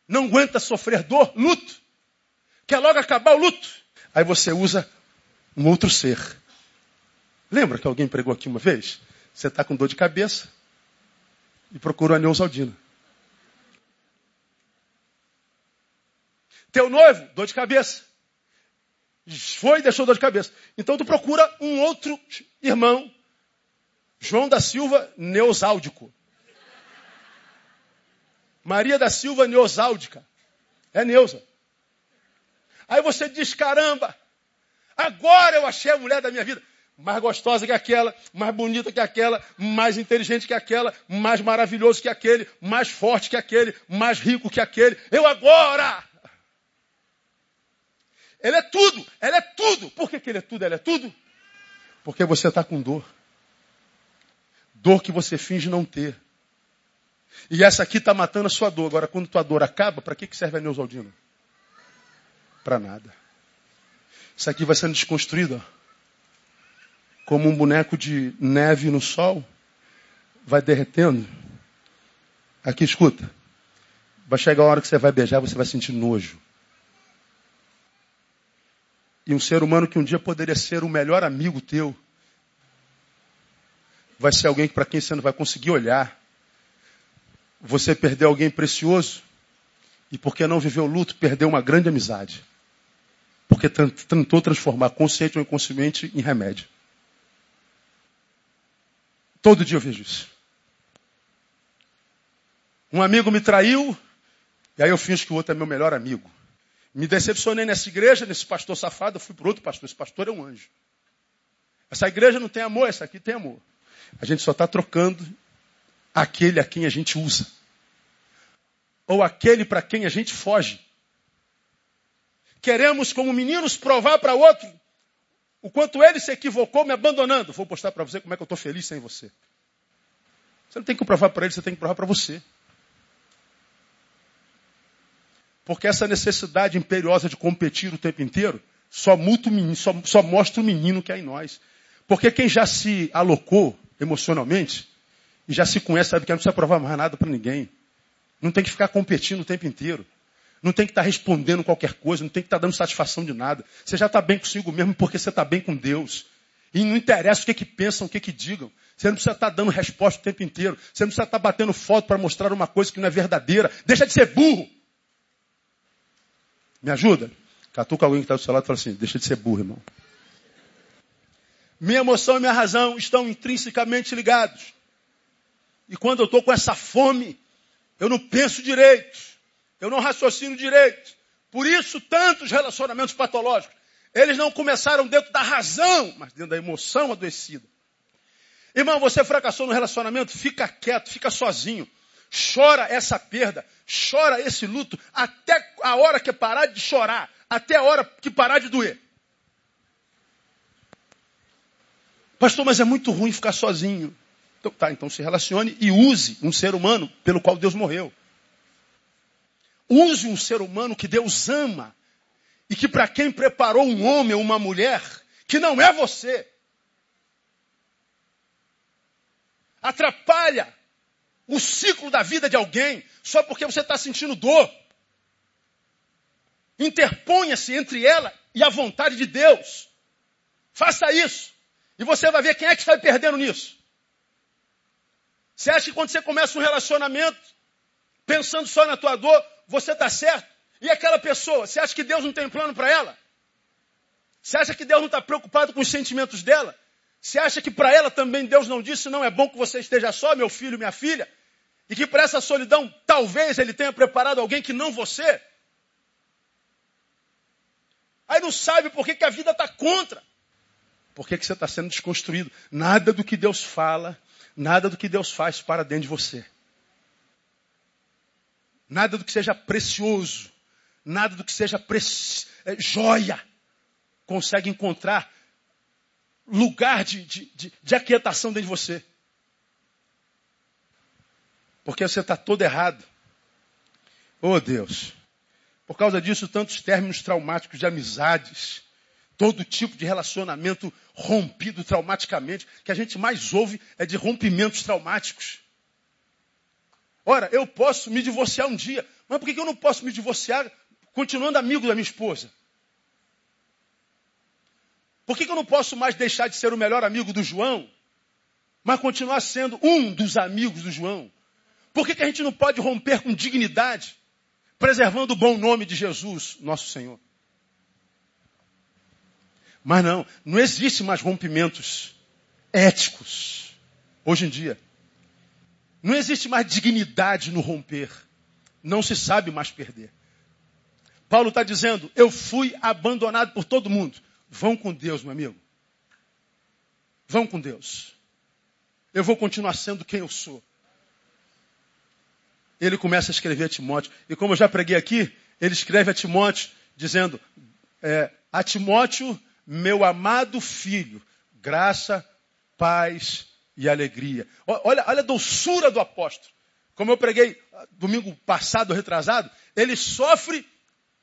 não aguenta sofrer dor, luto. Quer logo acabar o luto. Aí você usa um outro ser Lembra que alguém pregou aqui uma vez? Você está com dor de cabeça e procura a Neusaldina. Teu noivo, dor de cabeça. Foi e deixou dor de cabeça. Então tu procura um outro irmão, João da Silva Neusáldico. Maria da Silva Neosáudica. É Neuza. Aí você diz, caramba, agora eu achei a mulher da minha vida. Mais gostosa que aquela, mais bonita que aquela, mais inteligente que aquela, mais maravilhoso que aquele, mais forte que aquele, mais rico que aquele. Eu agora! Ele é tudo, ela é tudo. Por que, que ele é tudo, ela é tudo? Porque você está com dor. Dor que você finge não ter. E essa aqui está matando a sua dor. Agora, quando tua dor acaba, para que, que serve a Neusaldina? Para nada. Isso aqui vai sendo desconstruído. Como um boneco de neve no sol. Vai derretendo. Aqui, escuta. Vai chegar a hora que você vai beijar, você vai sentir nojo. E um ser humano que um dia poderia ser o melhor amigo teu, vai ser alguém para quem você não vai conseguir olhar. Você perdeu alguém precioso e porque não viveu luto, perdeu uma grande amizade. Porque tentou transformar consciente ou inconsciente em remédio. Todo dia eu vejo isso. Um amigo me traiu, e aí eu finjo que o outro é meu melhor amigo. Me decepcionei nessa igreja, nesse pastor safado, eu fui para outro pastor. Esse pastor é um anjo. Essa igreja não tem amor, essa aqui tem amor. A gente só está trocando aquele a quem a gente usa. Ou aquele para quem a gente foge. Queremos, como meninos, provar para outro o quanto ele se equivocou me abandonando. Vou postar para você como é que eu estou feliz sem você. Você não tem que provar para ele, você tem que provar para você. Porque essa necessidade imperiosa de competir o tempo inteiro só, só, só mostra o menino que há em nós. Porque quem já se alocou emocionalmente e já se conhece, sabe que não precisa provar mais nada para ninguém. Não tem que ficar competindo o tempo inteiro. Não tem que estar tá respondendo qualquer coisa, não tem que estar tá dando satisfação de nada. Você já está bem consigo mesmo porque você está bem com Deus. E não interessa o que, que pensam, o que, que digam. Você não precisa estar tá dando resposta o tempo inteiro. Você não precisa estar batendo foto para mostrar uma coisa que não é verdadeira. Deixa de ser burro. Me ajuda? Catuca alguém que está do seu lado e fala assim, deixa de ser burro, irmão. Minha emoção e minha razão estão intrinsecamente ligados. E quando eu estou com essa fome, eu não penso direito. Eu não raciocino direito. Por isso, tantos relacionamentos patológicos. Eles não começaram dentro da razão, mas dentro da emoção adoecida. Irmão, você fracassou no relacionamento? Fica quieto, fica sozinho. Chora essa perda, chora esse luto até a hora que parar de chorar, até a hora que parar de doer. Pastor, mas é muito ruim ficar sozinho. Então, tá, então se relacione e use um ser humano pelo qual Deus morreu. Use um ser humano que Deus ama e que para quem preparou um homem ou uma mulher que não é você. Atrapalha o ciclo da vida de alguém só porque você está sentindo dor. Interponha-se entre ela e a vontade de Deus. Faça isso. E você vai ver quem é que está perdendo nisso. Você acha que quando você começa um relacionamento, pensando só na tua dor, você está certo? E aquela pessoa, você acha que Deus não tem plano para ela? Você acha que Deus não está preocupado com os sentimentos dela? Você acha que para ela também Deus não disse, não é bom que você esteja só, meu filho, minha filha? E que para essa solidão, talvez ele tenha preparado alguém que não você. Aí não sabe por que, que a vida está contra. Por que, que você está sendo desconstruído? Nada do que Deus fala, nada do que Deus faz para dentro de você. Nada do que seja precioso, nada do que seja é, joia, consegue encontrar lugar de, de, de, de aquietação dentro de você. Porque você está todo errado. Oh Deus. Por causa disso, tantos términos traumáticos de amizades, todo tipo de relacionamento rompido traumaticamente, que a gente mais ouve é de rompimentos traumáticos. Ora, eu posso me divorciar um dia, mas por que eu não posso me divorciar continuando amigo da minha esposa? Por que eu não posso mais deixar de ser o melhor amigo do João, mas continuar sendo um dos amigos do João? Por que, que a gente não pode romper com dignidade, preservando o bom nome de Jesus, nosso Senhor? Mas não, não existe mais rompimentos éticos hoje em dia. Não existe mais dignidade no romper. não se sabe mais perder. Paulo está dizendo: Eu fui abandonado por todo mundo. Vão com Deus, meu amigo. Vão com Deus. Eu vou continuar sendo quem eu sou. Ele começa a escrever a Timóteo. E como eu já preguei aqui, ele escreve a Timóteo dizendo: é, A Timóteo, meu amado filho, graça, paz e alegria. Olha, olha a doçura do apóstolo. Como eu preguei ah, domingo passado, retrasado, ele sofre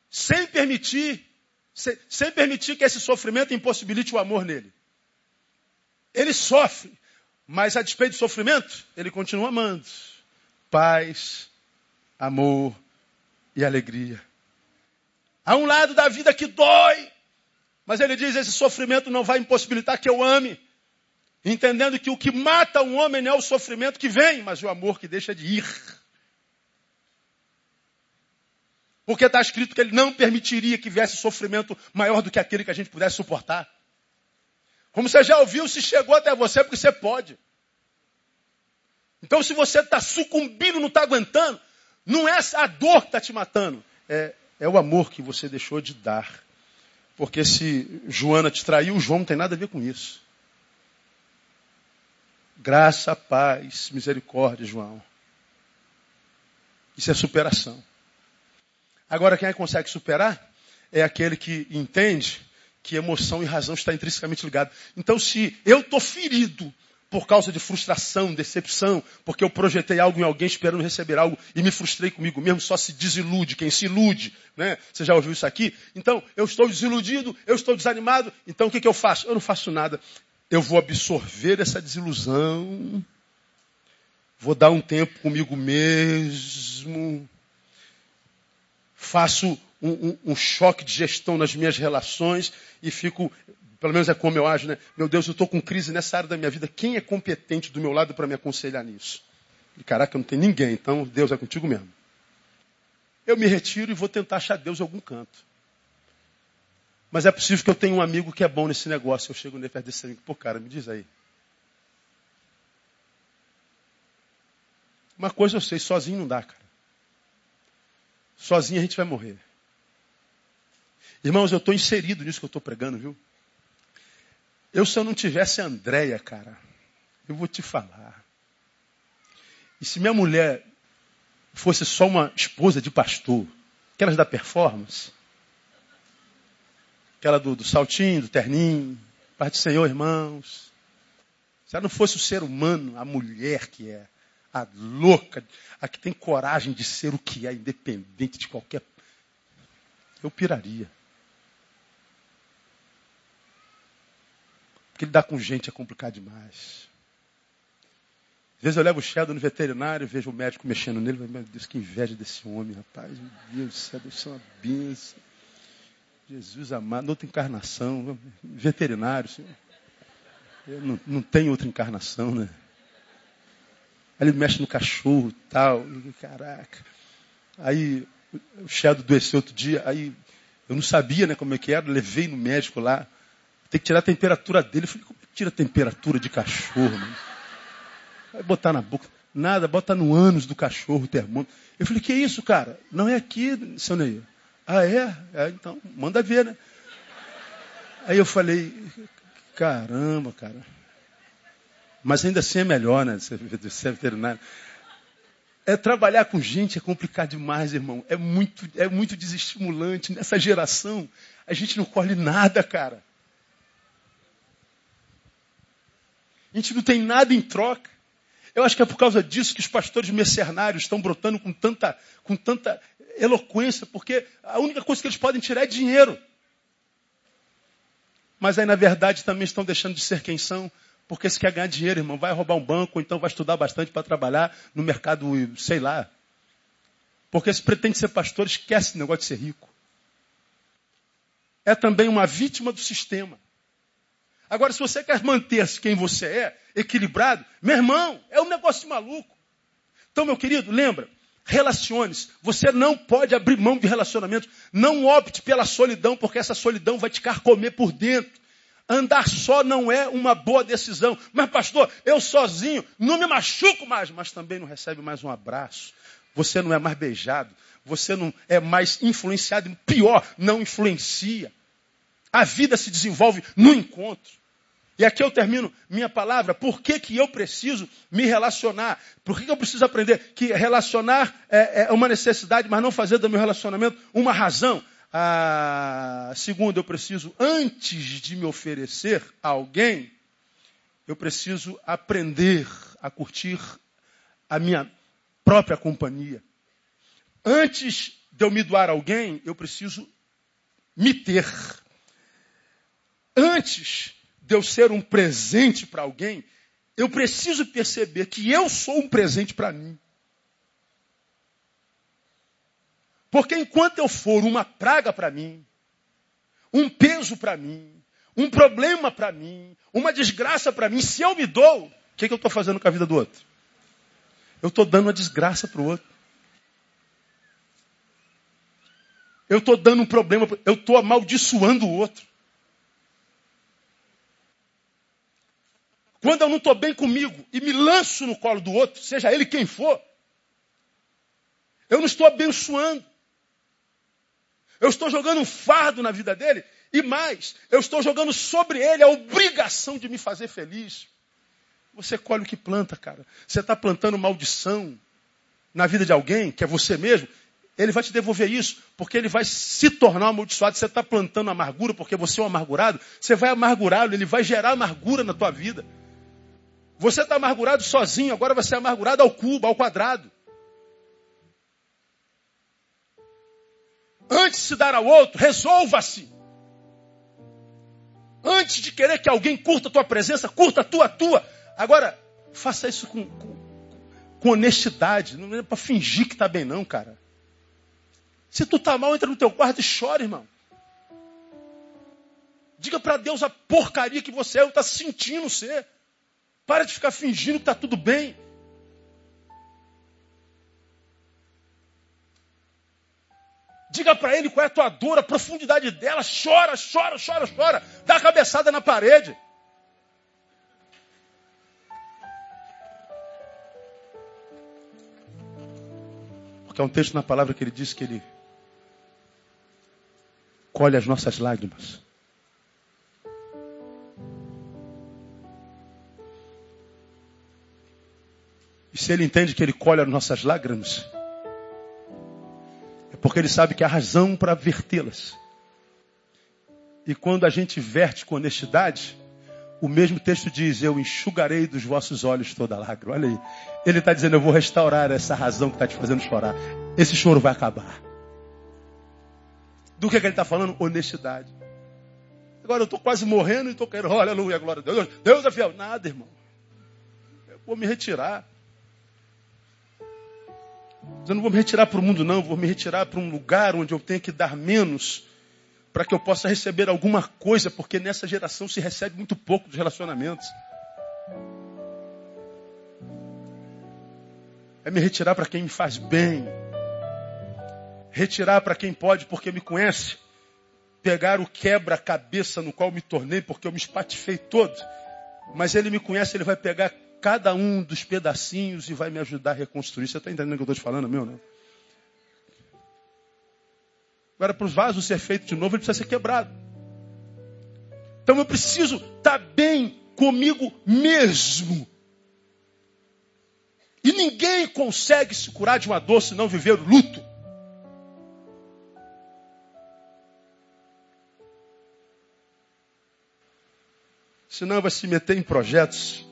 sem permitir, sem, sem permitir que esse sofrimento impossibilite o amor nele. Ele sofre, mas a despeito do sofrimento, ele continua amando. Paz, amor e alegria. Há um lado da vida que dói, mas ele diz: esse sofrimento não vai impossibilitar que eu ame. Entendendo que o que mata um homem não é o sofrimento que vem, mas o amor que deixa de ir. Porque está escrito que ele não permitiria que viesse sofrimento maior do que aquele que a gente pudesse suportar. Como você já ouviu, se chegou até você, porque você pode. Então, se você está sucumbindo, não está aguentando, não é a dor que está te matando, é, é o amor que você deixou de dar. Porque se Joana te traiu, João não tem nada a ver com isso. Graça, paz, misericórdia, João. Isso é superação. Agora, quem é consegue superar é aquele que entende que emoção e razão estão intrinsecamente ligados. Então, se eu estou ferido por causa de frustração, decepção, porque eu projetei algo em alguém esperando receber algo e me frustrei comigo mesmo, só se desilude quem se ilude, né? Você já ouviu isso aqui? Então, eu estou desiludido, eu estou desanimado, então o que, que eu faço? Eu não faço nada. Eu vou absorver essa desilusão, vou dar um tempo comigo mesmo, faço um, um, um, choque de gestão nas minhas relações e fico, pelo menos é como eu acho, né? Meu Deus, eu estou com crise nessa área da minha vida. Quem é competente do meu lado para me aconselhar nisso? E caraca, não tem ninguém, então Deus é contigo mesmo. Eu me retiro e vou tentar achar Deus em algum canto. Mas é possível que eu tenha um amigo que é bom nesse negócio. Eu chego nele perto desse amigo, pô, cara, me diz aí. Uma coisa eu sei, sozinho não dá, cara. Sozinho a gente vai morrer. Irmãos, eu estou inserido nisso que eu estou pregando, viu? Eu, se eu não tivesse Andréia, cara, eu vou te falar. E se minha mulher fosse só uma esposa de pastor, aquelas da performance, aquela do, do saltinho, do terninho, Pai do Senhor, irmãos. Se ela não fosse o ser humano, a mulher que é, a louca, a que tem coragem de ser o que é, independente de qualquer. Eu piraria. Porque lidar com gente é complicado demais. Às vezes eu levo o Shadow no veterinário, vejo o médico mexendo nele, meu Deus, que inveja desse homem, rapaz. Meu Deus do céu, ser uma benção. Jesus amado, outra encarnação, veterinário, senhor. Eu não, não tem outra encarnação, né? Aí ele mexe no cachorro tal. E, caraca. Aí o Shadow adoeceu outro dia, aí eu não sabia né, como é que era, levei no médico lá. Tem que tirar a temperatura dele. Eu falei, como tira a temperatura de cachorro? Né? Vai botar na boca. Nada, bota no ânus do cachorro o termômetro. Eu falei, que isso, cara? Não é aqui, seu Neil. Ah, é? é? Então, manda ver, né? Aí eu falei, caramba, cara. Mas ainda assim é melhor, né? Ser veterinário. É trabalhar com gente é complicado demais, irmão. É muito, é muito desestimulante. Nessa geração, a gente não colhe nada, cara. A gente não tem nada em troca. Eu acho que é por causa disso que os pastores mercenários estão brotando com tanta, com tanta eloquência, porque a única coisa que eles podem tirar é dinheiro. Mas aí, na verdade, também estão deixando de ser quem são, porque se quer ganhar dinheiro, irmão, vai roubar um banco, ou então vai estudar bastante para trabalhar no mercado, sei lá. Porque se pretende ser pastor, esquece o negócio de ser rico. É também uma vítima do sistema. Agora, se você quer manter-se quem você é, equilibrado, meu irmão, é um negócio de maluco. Então, meu querido, lembra, relacione-se. Você não pode abrir mão de relacionamento. Não opte pela solidão, porque essa solidão vai te carcomer por dentro. Andar só não é uma boa decisão. Mas, pastor, eu sozinho não me machuco mais, mas também não recebe mais um abraço. você não é mais beijado, você não é mais influenciado, pior, não influencia. A vida se desenvolve no encontro. E aqui eu termino minha palavra. Por que, que eu preciso me relacionar? Por que, que eu preciso aprender que relacionar é, é, uma necessidade, mas não fazer do meu relacionamento uma razão? Ah, segundo, eu preciso, antes de me oferecer a alguém, eu preciso aprender a curtir a minha própria companhia. Antes de eu me doar a alguém, eu preciso me ter. Antes de eu ser um presente para alguém, eu preciso perceber que eu sou um presente para mim. Porque enquanto eu for uma praga para mim, um peso para mim, um problema para mim, uma desgraça para mim, se eu me dou, o que, que eu estou fazendo com a vida do outro? Eu estou dando uma desgraça para o outro. Eu estou dando um problema, eu estou amaldiçoando o outro. Quando eu não estou bem comigo e me lanço no colo do outro, seja ele quem for, eu não estou abençoando. Eu estou jogando um fardo na vida dele e mais, eu estou jogando sobre ele a obrigação de me fazer feliz. Você colhe o que planta, cara. Você está plantando maldição na vida de alguém, que é você mesmo, ele vai te devolver isso, porque ele vai se tornar amaldiçoado. Você está plantando amargura porque você é um amargurado, você vai amargurá-lo, ele vai gerar amargura na tua vida. Você está amargurado sozinho, agora você é amargurado ao cubo, ao quadrado. Antes de se dar ao outro, resolva-se. Antes de querer que alguém curta a tua presença, curta a tua, a tua. Agora, faça isso com, com, com honestidade. Não é para fingir que está bem, não, cara. Se tu está mal, entra no teu quarto e chora, irmão. Diga para Deus a porcaria que você é, está sentindo ser. Para de ficar fingindo que está tudo bem. Diga para ele qual é a tua dor, a profundidade dela. Chora, chora, chora, chora. Dá a cabeçada na parede. Porque é um texto na palavra que ele diz que ele colhe as nossas lágrimas. E se ele entende que ele colhe as nossas lágrimas, é porque ele sabe que há razão para vertê-las. E quando a gente verte com honestidade, o mesmo texto diz: Eu enxugarei dos vossos olhos toda lágrima. Olha aí. Ele está dizendo: Eu vou restaurar essa razão que está te fazendo chorar. Esse choro vai acabar. Do que, é que ele está falando? Honestidade. Agora eu estou quase morrendo e estou querendo, oh, aleluia, glória a Deus. Deus é fiel. Nada, irmão. Eu vou me retirar. Eu não vou me retirar para o mundo, não. Vou me retirar para um lugar onde eu tenho que dar menos para que eu possa receber alguma coisa, porque nessa geração se recebe muito pouco dos relacionamentos. É me retirar para quem me faz bem. Retirar para quem pode porque me conhece. Pegar o quebra-cabeça no qual me tornei porque eu me espatifei todo. Mas ele me conhece, ele vai pegar cada um dos pedacinhos e vai me ajudar a reconstruir. Você está entendendo o que eu estou te falando, meu? Não? Agora, para os vasos ser feito de novo, ele precisa ser quebrado. Então eu preciso estar tá bem comigo mesmo. E ninguém consegue se curar de uma dor se não viver o luto. Senão vai se meter em projetos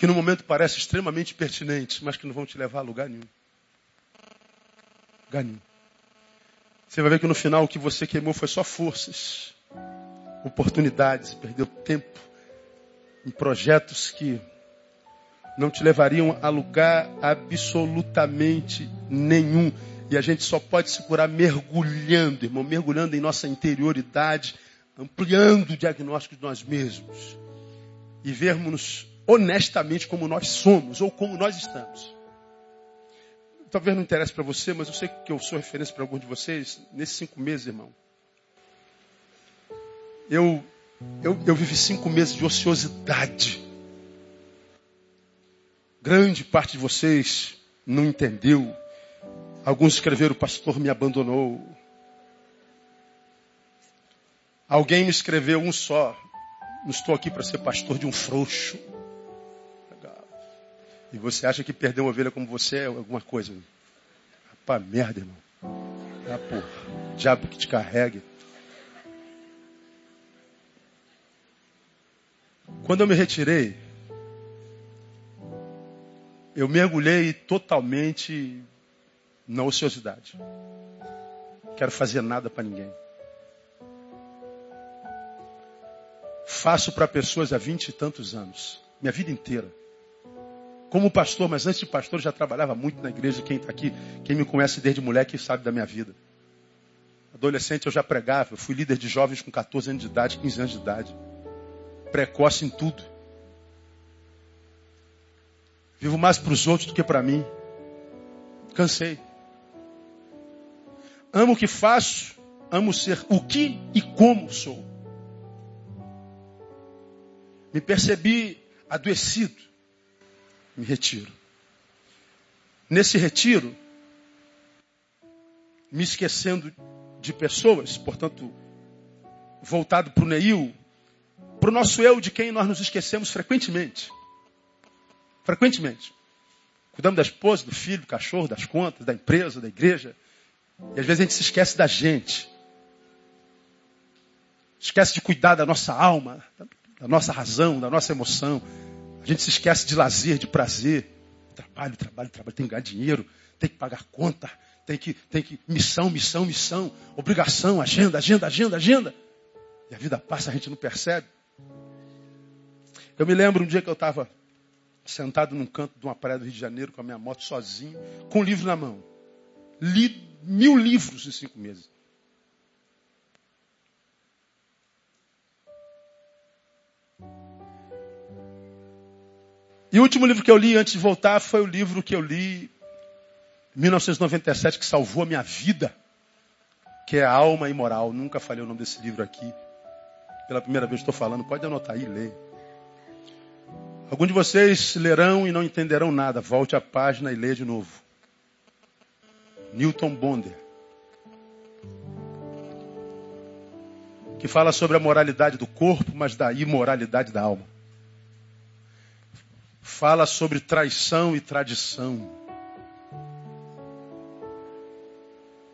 que no momento parecem extremamente pertinentes, mas que não vão te levar a lugar nenhum. Lugar nenhum. Você vai ver que no final o que você queimou foi só forças, oportunidades, perdeu tempo em projetos que não te levariam a lugar absolutamente nenhum. E a gente só pode se curar mergulhando, irmão, mergulhando em nossa interioridade, ampliando o diagnóstico de nós mesmos e vermos honestamente como nós somos ou como nós estamos. Talvez não interesse para você, mas eu sei que eu sou referência para alguns de vocês nesses cinco meses, irmão. Eu, eu, eu vivi cinco meses de ociosidade. Grande parte de vocês não entendeu. Alguns escreveram: o pastor me abandonou. Alguém me escreveu um só. Não estou aqui para ser pastor de um frouxo. E você acha que perder uma ovelha como você é alguma coisa? Rapaz, merda, irmão. Ah, porra. Diabo que te carregue. Quando eu me retirei, eu mergulhei totalmente na ociosidade. Não quero fazer nada para ninguém. Faço para pessoas há vinte e tantos anos, minha vida inteira. Como pastor, mas antes de pastor já trabalhava muito na igreja. Quem está aqui, quem me conhece desde moleque sabe da minha vida. Adolescente eu já pregava, eu fui líder de jovens com 14 anos de idade, 15 anos de idade. Precoce em tudo. Vivo mais para os outros do que para mim. Cansei. Amo o que faço, amo ser o que e como sou. Me percebi adoecido. Me retiro. Nesse retiro, me esquecendo de pessoas, portanto, voltado para o Neil, para o nosso eu de quem nós nos esquecemos frequentemente. Frequentemente. Cuidamos da esposa, do filho, do cachorro, das contas, da empresa, da igreja. E às vezes a gente se esquece da gente. Esquece de cuidar da nossa alma, da nossa razão, da nossa emoção. A gente se esquece de lazer, de prazer. Trabalho, trabalho, trabalho, tem que ganhar dinheiro, tem que pagar conta, tem que, tem que, missão, missão, missão, obrigação, agenda, agenda, agenda, agenda. E a vida passa, a gente não percebe. Eu me lembro um dia que eu estava sentado num canto de uma praia do Rio de Janeiro com a minha moto sozinho, com um livro na mão. Li mil livros em cinco meses. E o último livro que eu li antes de voltar foi o livro que eu li em 1997 que salvou a minha vida, que é Alma Imoral. Nunca falei o nome desse livro aqui. Pela primeira vez estou falando, pode anotar aí e ler. Alguns de vocês lerão e não entenderão nada. Volte a página e leia de novo. Newton Bonder. Que fala sobre a moralidade do corpo, mas da imoralidade da alma. Fala sobre traição e tradição.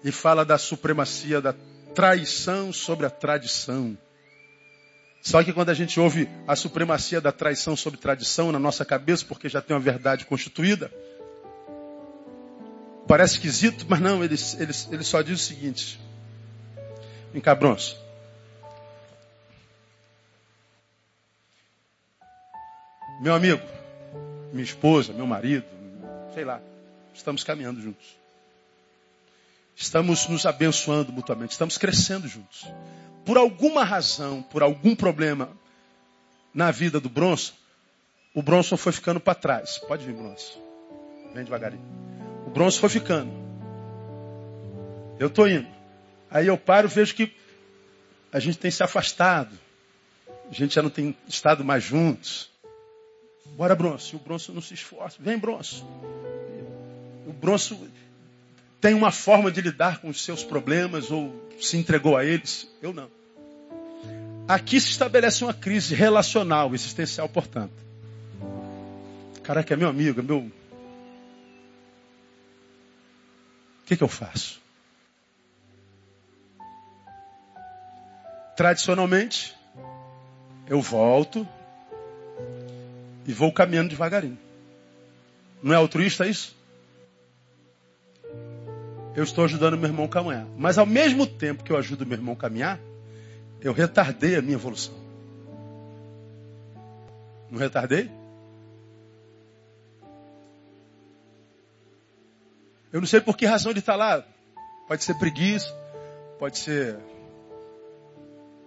E fala da supremacia da traição sobre a tradição. Só que quando a gente ouve a supremacia da traição sobre tradição na nossa cabeça, porque já tem uma verdade constituída, parece esquisito, mas não, ele, ele, ele só diz o seguinte: Vem cá. Meu amigo, minha esposa, meu marido, sei lá, estamos caminhando juntos. Estamos nos abençoando mutuamente, estamos crescendo juntos por alguma razão, por algum problema na vida do Bronson, o Bronson foi ficando para trás. Pode vir, Bronson. Vem devagarinho. O Bronson foi ficando. Eu estou indo. Aí eu paro vejo que a gente tem se afastado. A gente já não tem estado mais juntos. Bora, Bronson. E o Bronson não se esforça. Vem, Bronson. O Bronson tem uma forma de lidar com os seus problemas ou se entregou a eles. Eu não. Aqui se estabelece uma crise relacional, existencial, portanto. Caraca, é meu amigo, é meu. O que, que eu faço? Tradicionalmente, eu volto e vou caminhando devagarinho. Não é altruísta isso? Eu estou ajudando meu irmão a caminhar. Mas ao mesmo tempo que eu ajudo meu irmão a caminhar, eu retardei a minha evolução. Não retardei? Eu não sei por que razão ele está lá. Pode ser preguiça, pode ser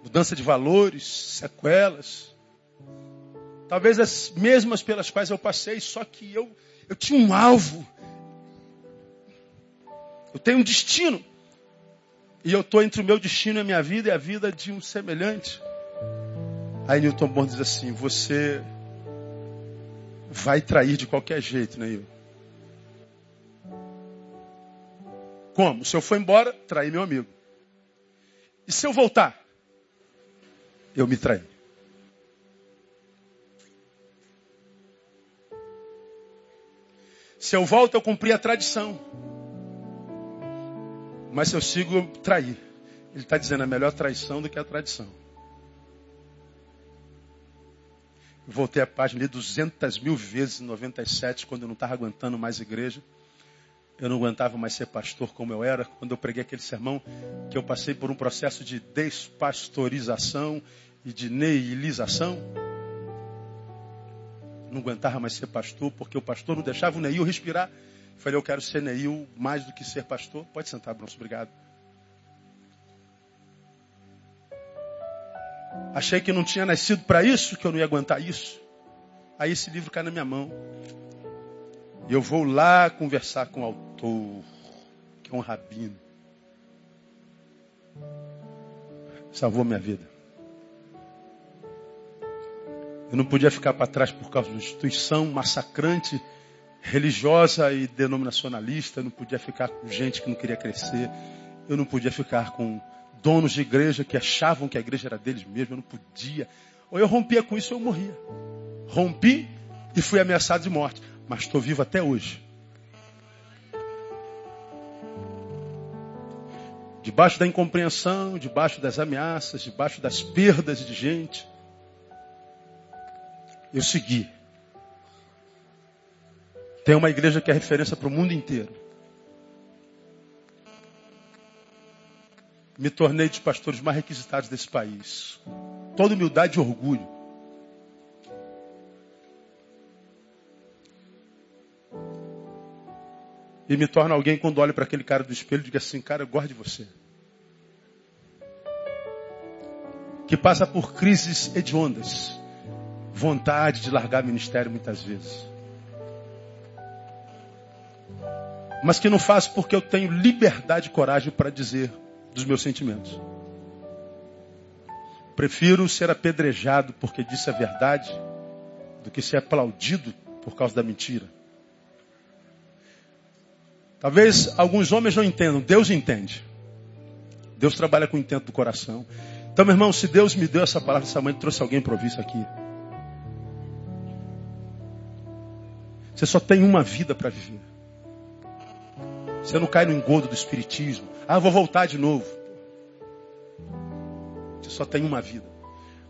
mudança de valores, sequelas. Talvez as mesmas pelas quais eu passei, só que eu, eu tinha um alvo. Eu tenho um destino. E eu estou entre o meu destino e a minha vida e a vida de um semelhante. Aí Newton Bond diz assim: Você vai trair de qualquer jeito, Neil. Como? Se eu for embora, traí meu amigo. E se eu voltar? Eu me traí. Se eu volto, eu cumpri a tradição. Mas se eu sigo, eu traí. Ele está dizendo, é melhor traição do que a tradição. Voltei a página, li 200 mil vezes em 97, quando eu não estava aguentando mais igreja. Eu não aguentava mais ser pastor como eu era. Quando eu preguei aquele sermão, que eu passei por um processo de despastorização e de neilização. Não aguentava mais ser pastor, porque o pastor não deixava o Neil respirar. Falei, eu quero ser Neil mais do que ser pastor. Pode sentar, Bronson, obrigado. Achei que não tinha nascido para isso, que eu não ia aguentar isso. Aí esse livro cai na minha mão. E eu vou lá conversar com o autor, que é um rabino. Salvou minha vida. Eu não podia ficar para trás por causa de uma instituição massacrante religiosa e denominacionalista, eu não podia ficar com gente que não queria crescer, eu não podia ficar com donos de igreja que achavam que a igreja era deles mesmos, eu não podia. Ou eu rompia com isso ou eu morria. Rompi e fui ameaçado de morte, mas estou vivo até hoje. Debaixo da incompreensão, debaixo das ameaças, debaixo das perdas de gente, eu segui. Tem uma igreja que é referência para o mundo inteiro. Me tornei dos pastores mais requisitados desse país. Toda humildade e orgulho. E me torna alguém quando olho para aquele cara do espelho e digo assim, cara, eu gosto de você. Que passa por crises hediondas. Vontade de largar ministério muitas vezes. mas que não faço porque eu tenho liberdade e coragem para dizer dos meus sentimentos. Prefiro ser apedrejado porque disse a verdade do que ser aplaudido por causa da mentira. Talvez alguns homens não entendam, Deus entende. Deus trabalha com o intento do coração. Então, meu irmão, se Deus me deu essa palavra, essa mãe trouxe alguém para ouvir isso aqui. Você só tem uma vida para viver. Você não cai no engodo do espiritismo. Ah, vou voltar de novo. Você só tem uma vida.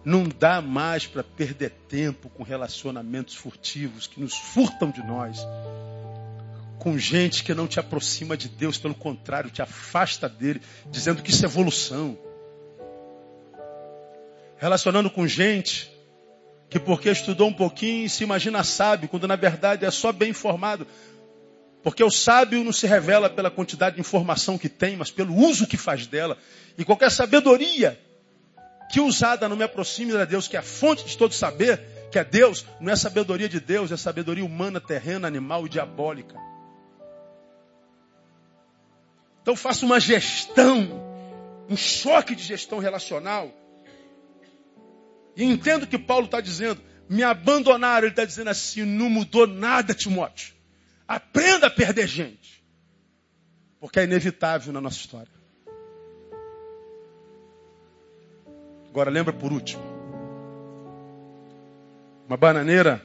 Não dá mais para perder tempo com relacionamentos furtivos que nos furtam de nós. Com gente que não te aproxima de Deus, pelo contrário, te afasta dele, dizendo que isso é evolução. Relacionando com gente que porque estudou um pouquinho se imagina sábio, quando na verdade é só bem informado. Porque o sábio não se revela pela quantidade de informação que tem, mas pelo uso que faz dela. E qualquer sabedoria que usada não me aproxime de Deus, que é a fonte de todo saber, que é Deus, não é sabedoria de Deus, é sabedoria humana, terrena, animal e diabólica. Então faça uma gestão, um choque de gestão relacional. E entendo o que Paulo está dizendo. Me abandonaram, ele está dizendo assim, não mudou nada, Timóteo. Aprenda a perder gente. Porque é inevitável na nossa história. Agora lembra por último. Uma bananeira,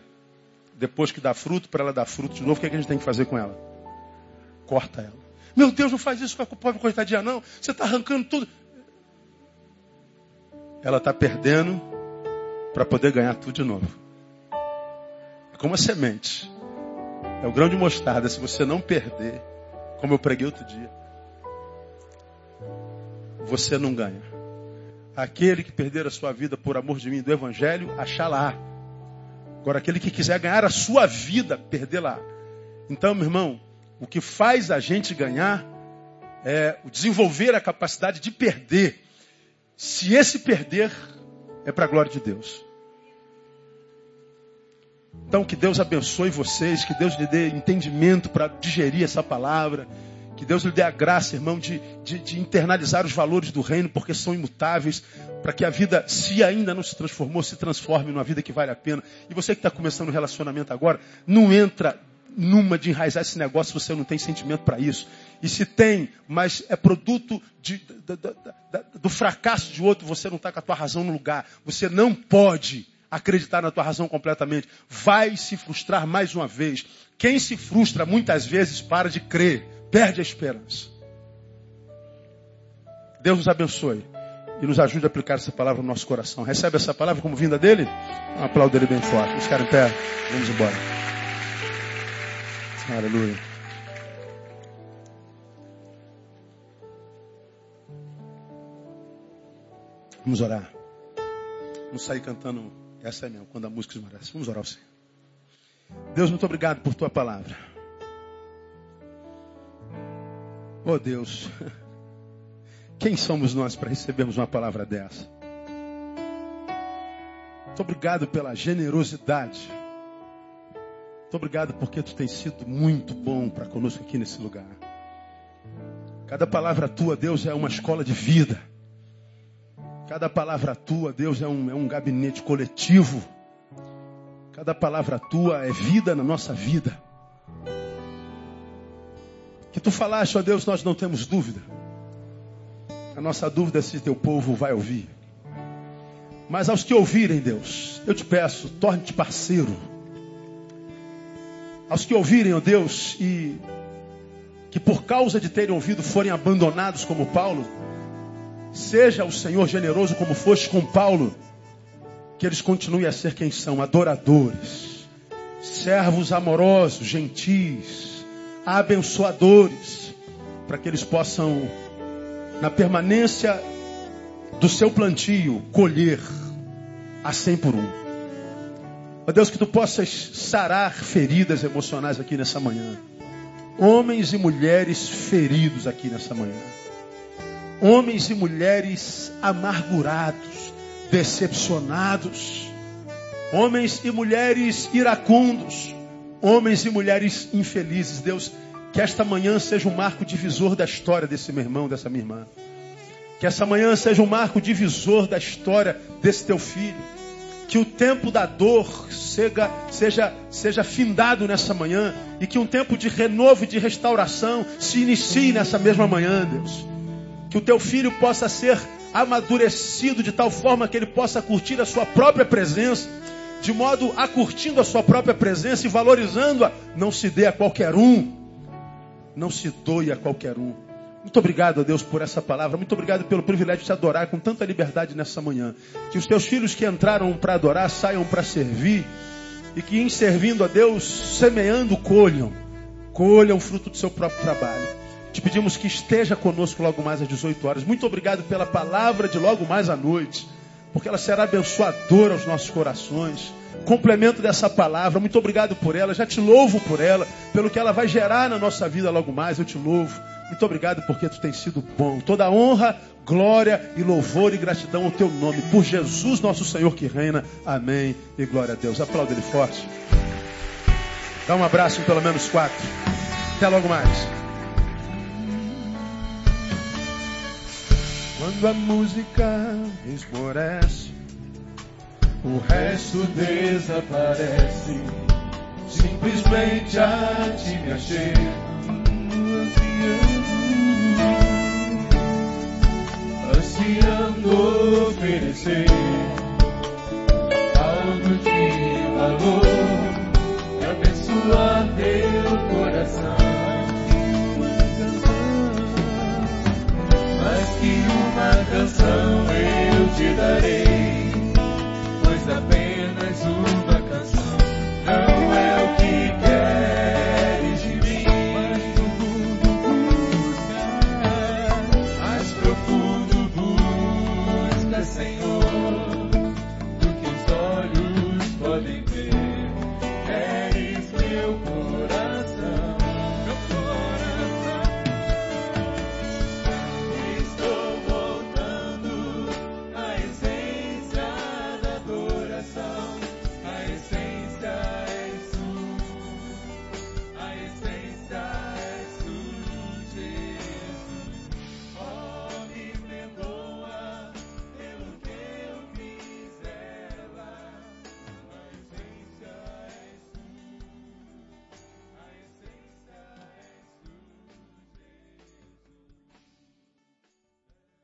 depois que dá fruto, para ela dar fruto de novo, o que, é que a gente tem que fazer com ela? Corta ela. Meu Deus, não faz isso com a pobre coitadinha, não. Você está arrancando tudo. Ela está perdendo para poder ganhar tudo de novo. É como a semente. É o grão de mostarda. Se você não perder, como eu preguei outro dia, você não ganha. Aquele que perder a sua vida por amor de mim do Evangelho, achá-la. Agora, aquele que quiser ganhar a sua vida, perdê-la. Então, meu irmão, o que faz a gente ganhar é o desenvolver a capacidade de perder. Se esse perder é para a glória de Deus. Então, que Deus abençoe vocês, que Deus lhe dê entendimento para digerir essa palavra, que Deus lhe dê a graça, irmão, de, de, de, internalizar os valores do reino, porque são imutáveis, para que a vida, se ainda não se transformou, se transforme numa vida que vale a pena. E você que está começando um relacionamento agora, não entra numa de enraizar esse negócio se você não tem sentimento para isso. E se tem, mas é produto de, de, de, do fracasso de outro, você não está com a tua razão no lugar. Você não pode acreditar na tua razão completamente. Vai se frustrar mais uma vez. Quem se frustra muitas vezes para de crer, perde a esperança. Deus nos abençoe e nos ajude a aplicar essa palavra no nosso coração. Recebe essa palavra como vinda dele? Um aplauso dele bem forte. Vamos ficar em pé. Vamos embora. Aleluia. Vamos orar. Vamos sair cantando. Essa é mesmo, quando a música esmorece. Vamos orar ao Senhor. Deus, muito obrigado por tua palavra. Oh Deus. Quem somos nós para recebermos uma palavra dessa? Muito obrigado pela generosidade. Muito obrigado porque tu tens sido muito bom para conosco aqui nesse lugar. Cada palavra tua, Deus, é uma escola de vida. Cada palavra tua, Deus, é um, é um gabinete coletivo. Cada palavra tua é vida na nossa vida. Que tu falaste, ó Deus, nós não temos dúvida. A nossa dúvida é se teu povo vai ouvir. Mas aos que ouvirem, Deus, eu te peço, torne-te parceiro. Aos que ouvirem, ó Deus, e que por causa de terem ouvido forem abandonados como Paulo, seja o Senhor generoso como foste com Paulo, que eles continuem a ser quem são, adoradores, servos amorosos, gentis, abençoadores, para que eles possam na permanência do seu plantio, colher a cem por um. Ó Deus, que tu possas sarar feridas emocionais aqui nessa manhã. Homens e mulheres feridos aqui nessa manhã. Homens e mulheres amargurados, decepcionados. Homens e mulheres iracundos. Homens e mulheres infelizes. Deus, que esta manhã seja um marco divisor da história desse meu irmão, dessa minha irmã. Que essa manhã seja um marco divisor da história desse teu filho. Que o tempo da dor seja, seja, seja findado nessa manhã. E que um tempo de renovo e de restauração se inicie nessa mesma manhã, Deus. Que o teu filho possa ser amadurecido de tal forma que ele possa curtir a sua própria presença. De modo a curtindo a sua própria presença e valorizando-a, não se dê a qualquer um não se doe a qualquer um. Muito obrigado a Deus por essa palavra. Muito obrigado pelo privilégio de te adorar com tanta liberdade nessa manhã. Que os teus filhos que entraram para adorar saiam para servir. E que em servindo a Deus, semeando, colham. Colham o fruto do seu próprio trabalho. Te pedimos que esteja conosco logo mais às 18 horas. Muito obrigado pela palavra de logo mais à noite. Porque ela será abençoadora aos nossos corações complemento dessa palavra. Muito obrigado por ela. Já te louvo por ela, pelo que ela vai gerar na nossa vida logo mais. Eu te louvo. Muito obrigado porque tu tens sido bom. Toda honra, glória e louvor e gratidão ao teu nome. Por Jesus, nosso Senhor que reina. Amém. E glória a Deus. Aplauda ele forte. Dá um abraço em pelo menos quatro. Até logo mais. Quando a música esmorece o resto desaparece. Simplesmente a ti me achei. Ansiando oferecer algo de valor